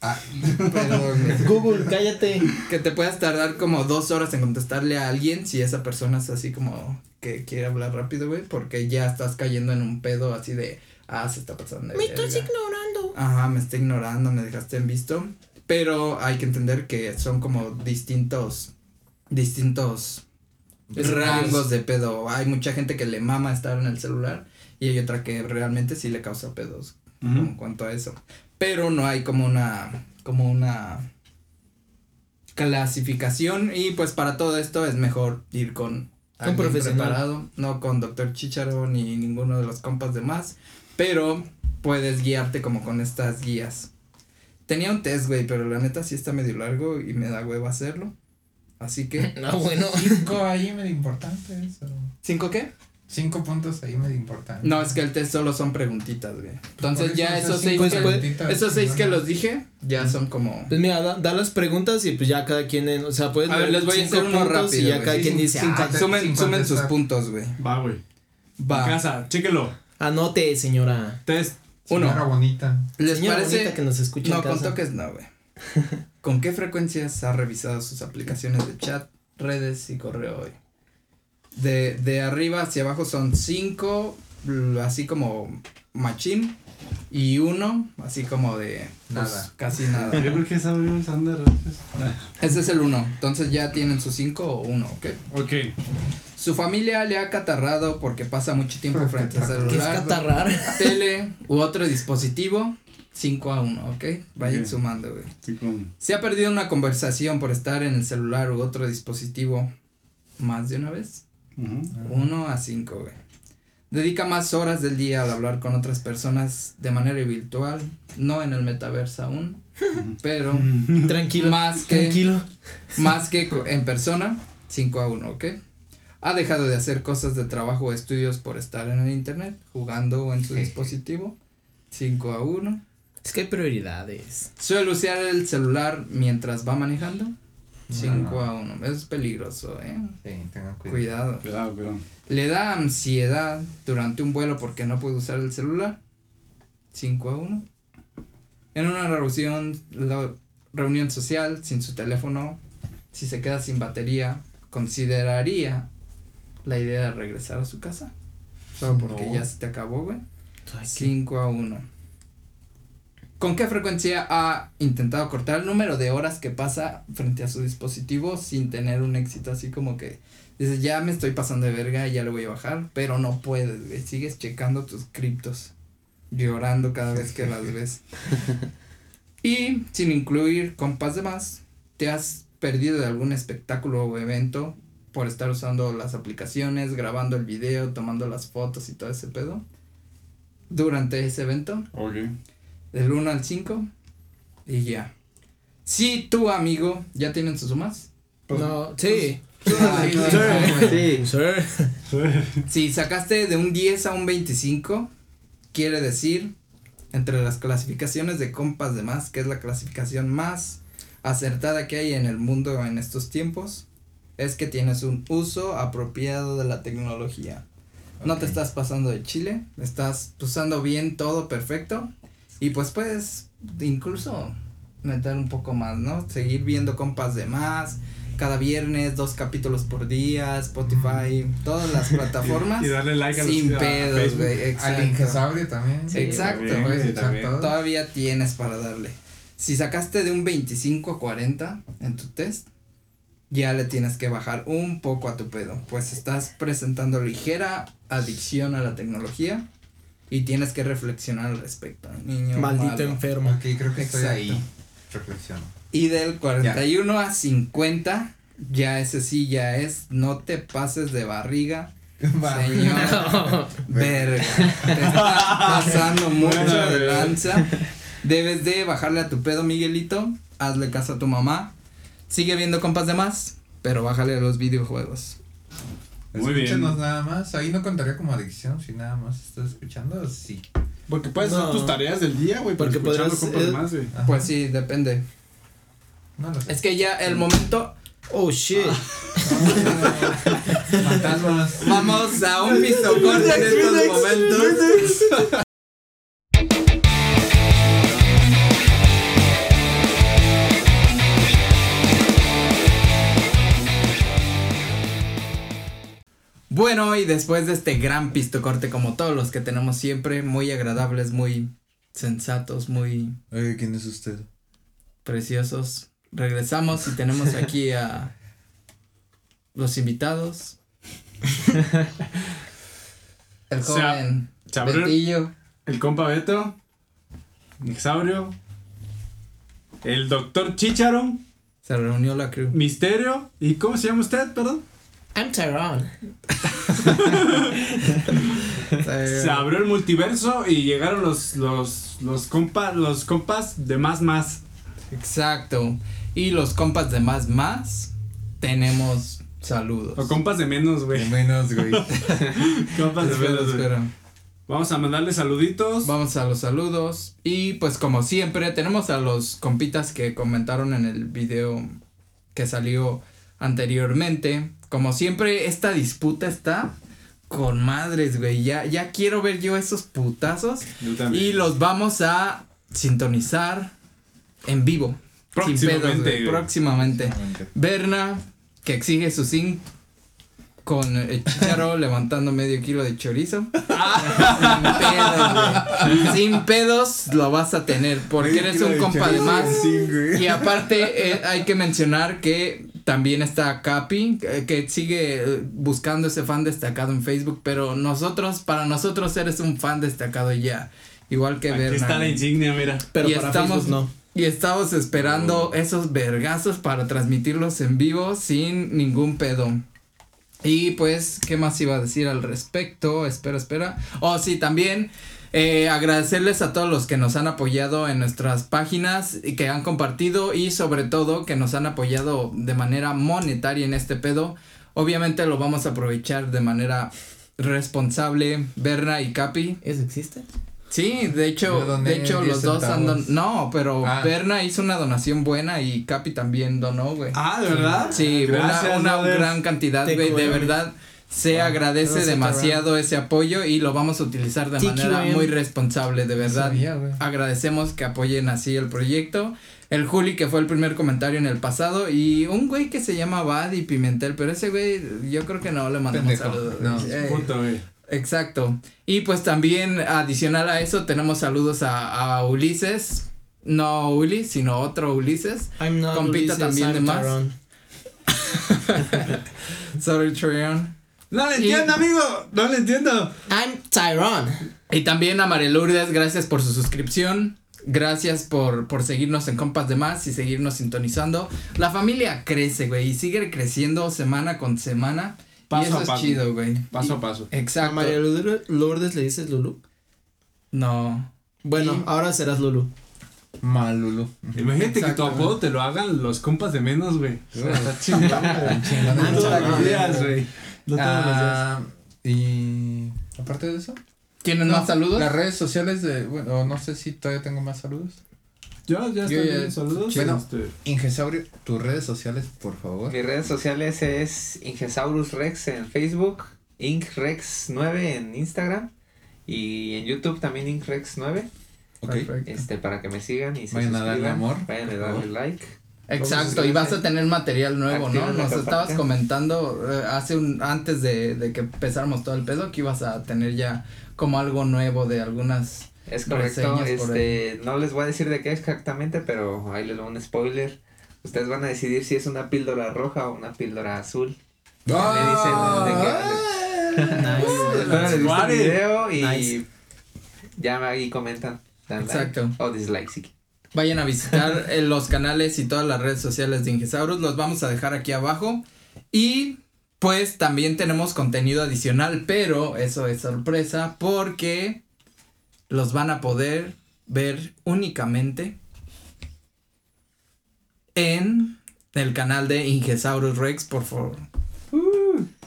Ah, perdón. Google, cállate. Que te puedas tardar como dos horas en contestarle a alguien si esa persona es así como que quiere hablar rápido, güey, porque ya estás cayendo en un pedo así de, ah, se está pasando de verga. ignorando. Ajá, me está ignorando, me dejaste en visto. Pero hay que entender que son como distintos, distintos rangos de pedo. Hay mucha gente que le mama estar en el celular y hay otra que realmente sí le causa pedos en cuanto a eso. Pero no hay como una, como una clasificación y pues para todo esto es mejor ir con alguien profesional. preparado, no con doctor Chicharo ni ninguno de los compas demás, pero puedes guiarte como con estas guías. Tenía un test, güey, pero la neta sí está medio largo y me da hueva hacerlo. Así que, No, bueno. Cinco ahí medio importante eso. ¿cinco qué? Cinco puntos ahí medio importante. No, es que el test solo son preguntitas, güey. Entonces ya esos seis, que, esos seis que los dije, ya son como... Pues mira, da, da las preguntas y pues ya cada quien, en- o sea, puedes A ver, les voy a hacer uno rápido, Y ya cada Sí, quien sí, dice, cinco ah, Sumen, sin sumen sus puntos, güey. Va, güey. En Va. casa, chéquelo. anote, señora. Test. Uno. Señora bonita. ¿Les Señora parece? bonita que nos escucha No, en con casa. toques no, güey. ¿Con qué frecuencias ha revisado sus aplicaciones de chat, redes y correo hoy? De, de arriba hacia abajo son cinco, l- así como machín, y uno, así como de pues, Nada. casi Yo nada. creo que es Ander. Ese es el uno. Entonces ya tienen su cinco o uno, ¿ok? Ok. Su familia le ha catarrado porque pasa mucho tiempo frente al ¿Qué es celular, catarrar? tele u otro dispositivo. 5 a 1, ¿ok? Vayan Ok. sumando, güey. Se ha perdido una conversación por estar en el celular u otro dispositivo más de una vez. Ujú. 1 a 5, güey. Dedica más horas del día al hablar con otras personas de manera virtual, no en el metaverso aún, pero Tranquilo. Más que- Tranquilo. más que co- en persona, 5 a 1, ¿ok? Ha dejado de hacer cosas de trabajo o estudios por estar en el internet, jugando o en su dispositivo, 5 a 1. Es que hay prioridades. Suele usar el celular mientras va manejando, 5 No. a 1. Eso es peligroso, ¿eh? Sí, tengan cuidado. Cuidado. Cuidado, cuidado. Le da ansiedad durante un vuelo porque no puede usar el celular. 5 a 1. En una reunión, la reunión social sin su teléfono, si se queda sin batería, consideraría la idea de regresar a su casa. Solo porque No. ya se te acabó, güey. Ay, qué- 5 a 1. ¿Con qué frecuencia ha intentado cortar el número de horas que pasa frente a su dispositivo sin tener un éxito así como que dices, ya me estoy pasando de verga y ya lo voy a bajar, pero no puedes, güey, sigues checando tus criptos, llorando cada vez que las ves. y sin incluir compas de más, te has perdido de algún espectáculo o evento por estar usando las aplicaciones, grabando el video, tomando las fotos y todo ese pedo durante ese evento. Del 1 al 5 y ya. Si tu amigo ya tienen sus sumas, No, sí. Ah, no, Sí. Sí. Si sacaste de un 10 a un 25, quiere decir, entre las clasificaciones de compas de más, que es la clasificación más acertada que hay en el mundo en estos tiempos, es que tienes un uso apropiado de la tecnología. No te estás pasando de chile, estás usando bien todo perfecto y pues puedes incluso meter un poco más, ¿no? Seguir viendo compas de más. Cada viernes, dos capítulos por día, Spotify, todas las plataformas. Y darle like a los Sin pedos, güey. Al Exacto. ingesable también. Sí, Exacto, también, güey. sí, también. Exacto. Todavía tienes para darle. Si sacaste de un 25 a 40 en tu test, ya le tienes que bajar un poco a tu pedo. Pues estás presentando ligera adicción a la tecnología y tienes que reflexionar al respecto. Niño Maldito malo. enfermo. Ok, creo que estoy Exacto. ahí. Reflexiono. Y del 41 a 50, ya ese sí ya es, no te pases de barriga. Señor, verga, te está pasando mucho de lanza. Debes de bajarle a tu pedo, Miguelito. Hazle caso a tu mamá. Sigue viendo compas de más, pero bájale a los videojuegos. Muy bien. Escúchenos nada más. Ahí no contaría como adicción si nada más estás escuchando. Sí. Porque puedes No. hacer tus tareas del día, güey. Porque podrás, eh, más, güey. Ajá. Pues sí, depende. No lo sé. Es que ya el momento. Oh shit. Fantasmas. Vamos a un piso corte en estos momentos. Bueno, y después de este gran pisto corte, como todos los que tenemos siempre, muy agradables, muy sensatos, muy Oye, ¿quién es usted? preciosos, regresamos y tenemos aquí a los invitados. El joven se Betillo. El compa Beto. Exaurio. El doctor Chicharo. Se reunió la crew. Misterio. ¿Y cómo se llama usted, perdón? I'm Tyrone. Se abrió el multiverso y llegaron los, los, los, compa, los compas de más más. Exacto. Y los compas de más más tenemos saludos. O compas de menos, güey. Menos, güey. Compas de menos. Vamos a mandarle saluditos. Vamos a los saludos. Y pues como siempre, tenemos a los compitas que comentaron en el video que salió anteriormente. Como siempre, esta disputa está con madres, güey. Ya, ya quiero ver yo esos putazos. Yo también. Y los vamos a sintonizar en vivo. Sin pedos, Próximamente, güey, güey. próximamente. Berna, que exige su zinc con el chicharo levantando medio kilo de chorizo. Sin pedos, güey. Sin pedos lo vas a tener porque eres un compa de más. Y aparte eh, hay que mencionar que también está Capi, que sigue eh, buscando ese fan destacado en Facebook, pero nosotros, para nosotros eres un fan destacado ya. Igual que Aquí está la insignia, mira. Pero Y para estamos- Facebook no. Y estamos esperando esos vergazos para transmitirlos en vivo sin ningún pedo. Y pues, ¿qué más iba a decir al respecto? Espera, espera. Oh, sí, también eh, agradecerles a todos los que nos han apoyado en nuestras páginas y que han compartido y sobre todo que nos han apoyado de manera monetaria en este pedo. Obviamente lo vamos a aprovechar de manera responsable, Berna y Capi. ¿Eso existe? Sí, de hecho, de hecho 10 los dos han don- centavos. No, pero Ah. Berna hizo una donación buena y Capi también donó, güey. Ah, ¿de verdad? Sí, Gracias, una, una gran cantidad, güey. De verdad, se Ah, agradece demasiado ese apoyo y lo vamos a utilizar de TQM. manera muy responsable, de verdad. sabía. Agradecemos que apoyen así el proyecto. El Juli, que fue el primer comentario en el pasado, y un güey que se llama Buddy Pimentel, pero ese güey, yo creo que no le mandamos Pendejo, saludos. no. Eh, Punto, güey. Exacto. Y pues también adicional a eso tenemos saludos a, a Ulises. No Uli, sino otro Ulises. I'm not Compita Ulises, también I'm de más. Sorry, Treon. No le Y- entiendo, amigo. No le entiendo. I'm Tyrone. Y también a María Lourdes, gracias por su suscripción. Gracias por, por seguirnos en Compas de Más y seguirnos sintonizando. La familia crece, güey, y sigue creciendo semana con semana. Paso y eso a es paso. chido, güey. Paso Y- a paso. ¿A Exacto. María Lourdes, Lourdes le dices Lulu? No. Bueno, Y- ahora serás Lulu. Malulu. Imagínate que tu apodo te lo hagan los compas de menos, güey. Está. Chingón. No todos los días, güey. No todos los días. Y aparte de eso. ¿Tienen No, más saludos? Las redes sociales de, bueno, no sé si todavía tengo más saludos. Ya, ya Yo ya- bien. Saludos. Bueno. Este, Ingesaurio, tus redes sociales, por favor. Mis redes sociales es Ingesaurus Rex en Facebook, InkRex9 en Instagram y en YouTube también InkRex9, Perfecto. este, para que me sigan y se Vayan a darle amor, Vayan a darle like. Exacto, y vas a tener material nuevo, ¿no? Activen Nos estabas comentando eh, hace un antes de, de que empezáramos todo el pedo que ibas a tener ya como algo nuevo de algunas Es correcto, reseñas por este, no les voy a decir de qué exactamente, pero ahí les doy un spoiler. Ustedes van a decidir si es una píldora roja o una píldora azul. Ah, me dicen de Nice. Espero les guste el video y Nice. ya ahí comentan. Dan like Exacto. o dislike si Vayan a visitar eh, los canales y todas las redes sociales de Ingesaurus, los vamos a dejar aquí abajo. Y pues también tenemos contenido adicional, pero eso es sorpresa porque los van a poder ver únicamente en el canal de Ingesaurus Rex, por favor.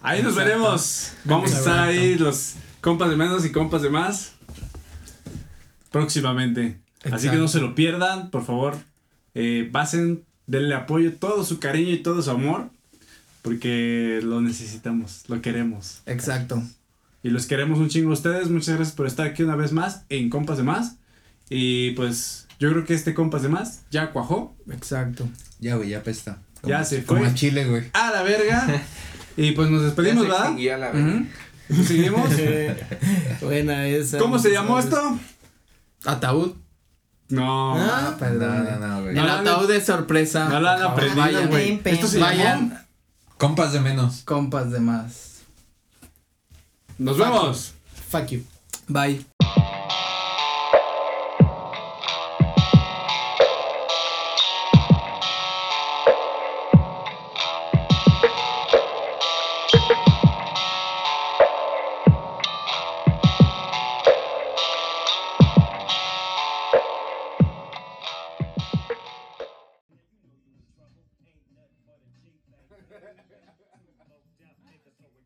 Ahí nos veremos. Vamos a estar ahí los compas de menos y compas de más. Próximamente. Así que no se lo pierdan, por favor. Eh, pasen, denle apoyo, todo su cariño y todo su amor. Porque lo necesitamos, lo queremos. Exacto. Y los queremos un chingo a ustedes. Muchas gracias por estar aquí una vez más en Compas de Más. Y pues yo creo que este Compas de Más ya cuajó. Exacto. Ya, güey, ya pesta. Ya Como- se Como fue. a Chile, güey. A la verga. y pues nos despedimos, Ya se ¿verdad? la verga. Seguimos. Buena esa. ¿Cómo se llamó esto? Ataúd. No. Ah, No, perdón. no, no, güey. El No, ataúd es sorpresa. No la han aprendido, güey. Esto se. Vayan, Compas de menos. compas de más. Nos vemos. Fuck you. Bye.